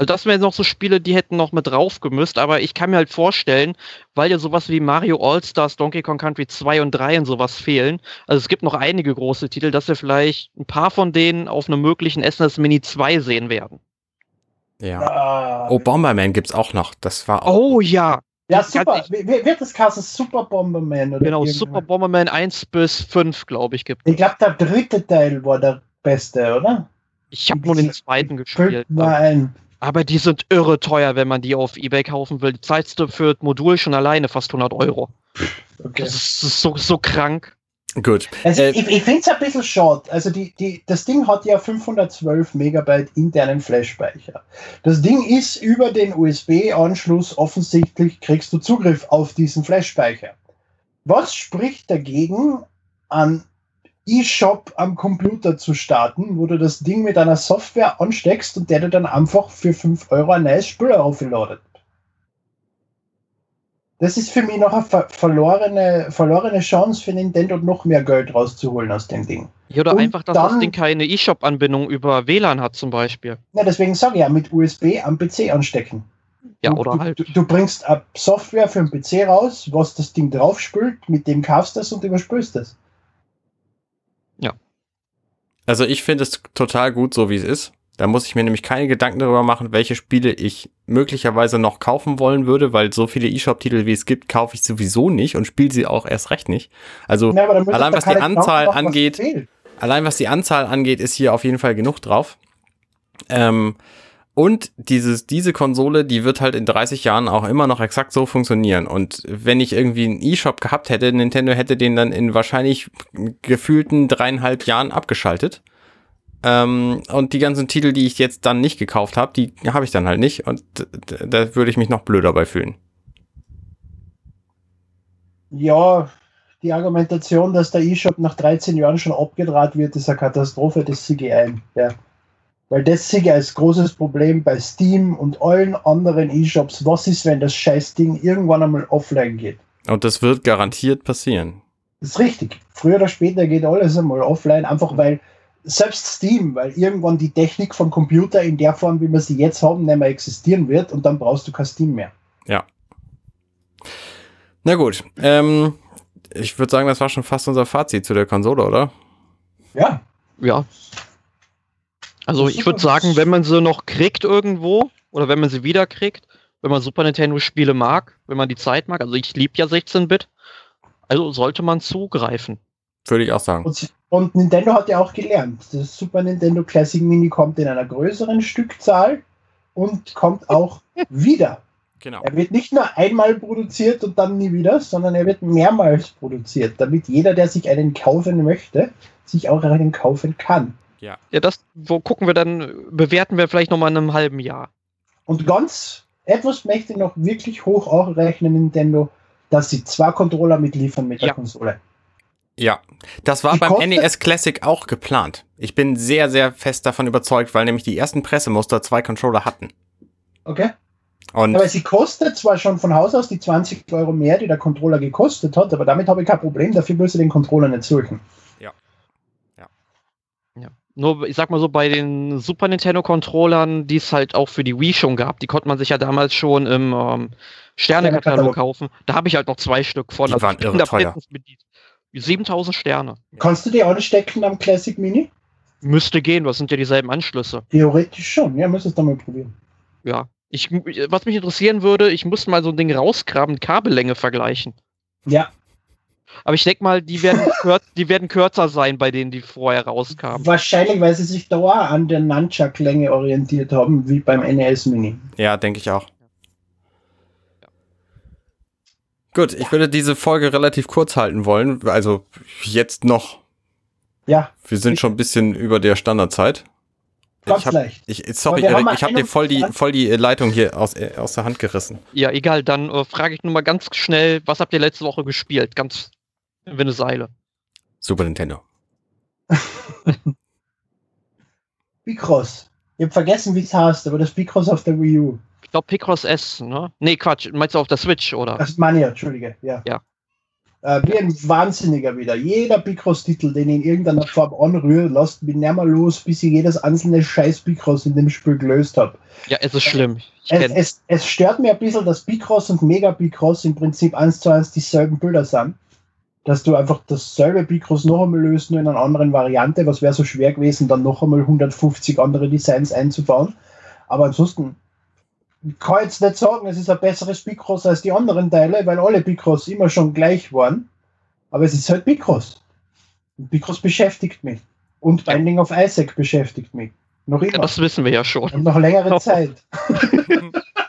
Also das wären noch so Spiele, die hätten noch mit drauf gemüsst, aber ich kann mir halt vorstellen, weil ja sowas wie Mario All-Stars, Donkey Kong Country 2 und 3 und sowas fehlen, also es gibt noch einige große Titel, dass wir vielleicht ein paar von denen auf einem möglichen SNES Mini 2 sehen werden. Ja. Ah, Oh, Bomberman gibt's auch noch. Das war auch. Oh ja, ja, super. wie- Wird das Kasse Super Bomberman? Oder genau, irgendwas? Super Bomberman 1 bis 5, glaube ich, gibt Ich glaube, der dritte Teil war der beste, oder? Ich habe nur den zweiten gespielt. Fällt mir ein. Aber die sind irre teuer, wenn man die auf Ebay kaufen will. Die zahlst du für das Modul schon alleine fast 100 Euro. Okay. Das ist, das ist so, so krank. Gut. Also Äh, ich, ich finde es ein bisschen schade. Also die, die, das Ding hat ja 512 Megabyte internen Flash-Speicher. Das Ding ist über den USB-Anschluss offensichtlich kriegst du Zugriff auf diesen Flash-Speicher. Was spricht dagegen, an eShop am Computer zu starten, wo du das Ding mit einer Software ansteckst und der dir dann einfach für 5 Euro ein neues Spiel aufladet? Das ist für mich noch eine ver verlorene, verlorene Chance für Nintendo, noch mehr Geld rauszuholen aus dem Ding. Ja, oder Und einfach, dass das dann- Ding keine eShop-Anbindung über WLAN hat zum Beispiel. Ja, deswegen sage ich ja, mit USB am PC anstecken. Ja, oder du, halt. Du, du bringst Software für den PC raus, was das Ding draufspült, mit dem kaufst du es und überspülst es. Also ich finde es total gut, so wie es ist. Da muss ich mir nämlich keine Gedanken darüber machen, welche Spiele ich möglicherweise noch kaufen wollen würde, weil so viele eShop-Titel wie es gibt, kaufe ich sowieso nicht und spiele sie auch erst recht nicht. Also Ja, allein was die Anzahl machen, angeht, allein was die Anzahl angeht, ist hier auf jeden Fall genug drauf. Ähm, und dieses, diese Konsole, die wird halt in 30 Jahren auch immer noch exakt so funktionieren. Und wenn ich irgendwie einen E-Shop gehabt hätte, Nintendo hätte den dann in wahrscheinlich gefühlten dreieinhalb Jahren abgeschaltet. Ähm, und die ganzen Titel, die ich jetzt dann nicht gekauft habe, die habe ich dann halt nicht. Und da würde ich mich noch blöder bei fühlen. Ja, die Argumentation, dass der E-Shop nach 13 Jahren schon abgedraht wird, ist eine Katastrophe, das sehe ich ein. Ja. Weil das sehe ich als großes Problem bei Steam und allen anderen E-Shops. Was ist, wenn das Scheißding irgendwann einmal offline geht? Und das wird garantiert passieren. Das ist richtig. Früher oder später geht alles einmal offline, einfach weil selbst Steam, weil irgendwann die Technik vom Computer in der Form, wie wir sie jetzt haben, nicht mehr existieren wird und dann brauchst du kein Steam mehr. Ja. Na gut. Ähm, ich würde sagen, das war schon fast unser Fazit zu der Konsole, oder? Ja. Ja. Also ich würde sagen, wenn man sie noch kriegt irgendwo oder wenn man sie wieder kriegt, wenn man Super Nintendo Spiele mag, wenn man die Zeit mag, also ich liebe ja 16-Bit, also sollte man zugreifen. Würde ich auch sagen. Und, und Nintendo hat ja auch gelernt. Das Super Nintendo Classic Mini kommt in einer größeren Stückzahl und kommt auch wieder. Genau. Er wird nicht nur einmal produziert und dann nie wieder, sondern er wird mehrmals produziert, damit jeder, der sich einen kaufen möchte, sich auch einen kaufen kann. Ja, das wo gucken wir dann, bewerten wir vielleicht noch mal in einem halben Jahr. Und ganz etwas möchte ich noch wirklich hoch auch rechnen, Nintendo, dass sie zwei Controller mitliefern mit der Ja. Konsole. Ja, das war Die beim NES Classic auch geplant. Ich bin sehr, sehr fest davon überzeugt, weil nämlich die ersten Pressemuster zwei Controller hatten. Okay? Und Aber sie kostet zwar schon von Haus aus die 20 Euro mehr, die der Controller gekostet hat, aber damit habe ich kein Problem, dafür müsste den Controller nicht suchen. Nur, ich sag mal so, bei den Super Nintendo Controllern, die es halt auch für die Wii schon gab, die konnte man sich ja damals schon im ähm, Sternekatalog kaufen. Da habe ich halt noch zwei Stück von. Die waren ich bin irre da teuer. bestens bedient. 7000 Sterne. Kannst du die anstecken am Classic Mini? Müsste gehen, das sind ja dieselben Anschlüsse. Theoretisch schon, ja, müsstest du mal probieren. Ja. Ich, was mich interessieren würde, ich muss mal so ein Ding rausgraben, Kabellänge vergleichen. Ja, Aber ich denke mal, die werden, die werden kürzer sein bei denen, die vorher rauskamen. wahrscheinlich, weil sie sich da auch an der Nunchuck-Länge orientiert haben, wie beim NES Mini. ja, denke ich auch. Gut, ich würde diese Folge relativ kurz halten wollen. Also jetzt noch. Ja, Wir sind schon ein bisschen über der Standardzeit. ganz Ich hab, leicht. ich, sorry, Erik, ich habe dir voll die, 21 voll die Leitung hier aus, äh, aus der Hand gerissen. Ja, egal, dann äh, frage ich nur mal ganz schnell, was habt ihr letzte Woche gespielt? Ganz wie eine Seile. Super Nintendo. Bicross. Ich habe vergessen, wie es heißt, aber das Bicross auf der Wii U. Ich glaube Picross S, ne? Nee, Quatsch, meinst du auf der Switch, oder? Das ist Mania, Entschuldige, ja. Ja. Äh, wie ein Wahnsinniger wieder. Jeder Bicross-Titel, den ich in irgendeiner Form anrühre, lasst mich nicht mehr los, bis ich jedes einzelne scheiß Bicross in dem Spiel gelöst habe. Ja, es ist schlimm. Ich Es, es, es stört mir ein bisschen, dass Bicross und Mega Bicross im Prinzip eins zu eins dieselben Bilder sind. Dass du einfach dasselbe Bicross noch einmal löst, nur in einer anderen Variante. Was wäre so schwer gewesen, dann noch einmal 150 andere Designs einzubauen. Aber ansonsten ich kann jetzt nicht sagen, es ist ein besseres Bicross als die anderen Teile, weil alle Bicross immer schon gleich waren. Aber es ist halt Bicross. Und Bicross beschäftigt mich. Und. Binding of Isaac beschäftigt mich. Noch ja, immer. das wissen wir ja schon. Und noch längere Zeit.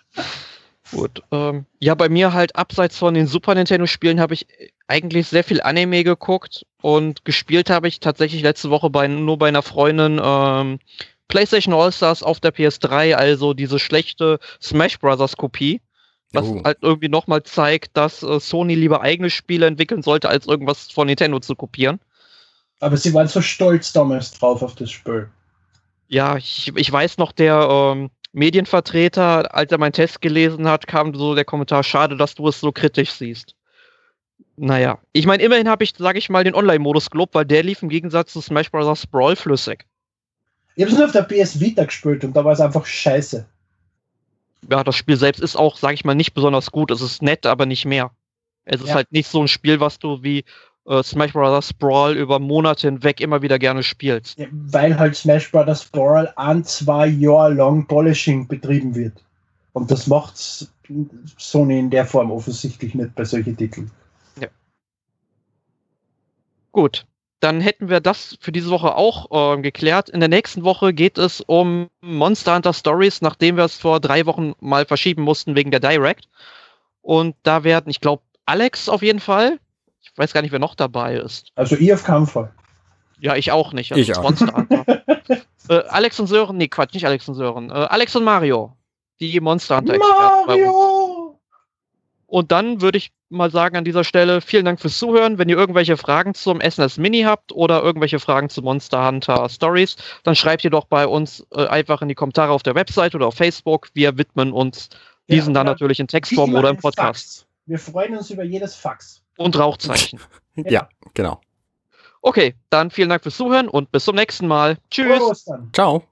Gut. Ähm, ja, bei mir halt abseits von den Super Nintendo-Spielen habe ich eigentlich sehr viel Anime geguckt und gespielt habe ich tatsächlich letzte Woche bei, nur bei einer Freundin ähm, PlayStation All-Stars auf der PS3, also diese schlechte Smash Brothers Kopie. Was Oh. halt irgendwie nochmal zeigt, dass äh, Sony lieber eigene Spiele entwickeln sollte, als irgendwas von Nintendo zu kopieren. Aber sie waren so stolz damals drauf auf das Spiel. Ja, ich, ich weiß noch, der ähm, Medienvertreter, als er meinen Test gelesen hat, kam so der Kommentar, schade, dass du es so kritisch siehst. Naja, ich meine, immerhin habe ich, sage ich mal, den Online-Modus gelobt, weil der lief im Gegensatz zu Smash Bros. Brawl flüssig. Ich habe es nur auf der PS Vita gespielt und da war es einfach scheiße. Ja, das Spiel selbst ist auch, sage ich mal, nicht besonders gut. Es ist nett, aber nicht mehr. Es ist Ja. halt nicht so ein Spiel, was du wie äh, Smash Bros. Brawl über Monate hinweg immer wieder gerne spielst. Ja, weil halt Smash Bros. Brawl ein, zwei Jahre lang Polishing betrieben wird. Und das macht Sony in der Form offensichtlich nicht bei solchen Titeln. Gut, dann hätten wir das für diese Woche auch äh, geklärt. In der nächsten Woche geht es um Monster Hunter Stories, nachdem wir es vor drei Wochen mal verschieben mussten wegen der Direct. Und da werden, ich glaube, Alex auf jeden Fall. Ich weiß gar nicht, wer noch dabei ist. Also ich auf keinen Fall. Ja, ich auch nicht. Ich das ist auch. Monster Hunter. äh, Alex und Sören, nee, Quatsch, nicht Alex und Sören. Äh, Alex und Mario. Die Monster Hunter Experten. Mario! Und dann würde ich mal sagen an dieser Stelle, vielen Dank fürs Zuhören. Wenn ihr irgendwelche Fragen zum SNES Mini habt oder irgendwelche Fragen zu Monster Hunter Stories, dann schreibt ihr doch bei uns äh, einfach in die Kommentare auf der Website oder auf Facebook. Wir widmen uns diesen dann oder natürlich in Textform oder im Podcast. Fax. Wir freuen uns über jedes Fax. Und Rauchzeichen. Ja, genau. Okay, dann vielen Dank fürs Zuhören und bis zum nächsten Mal. Tschüss. Ciao.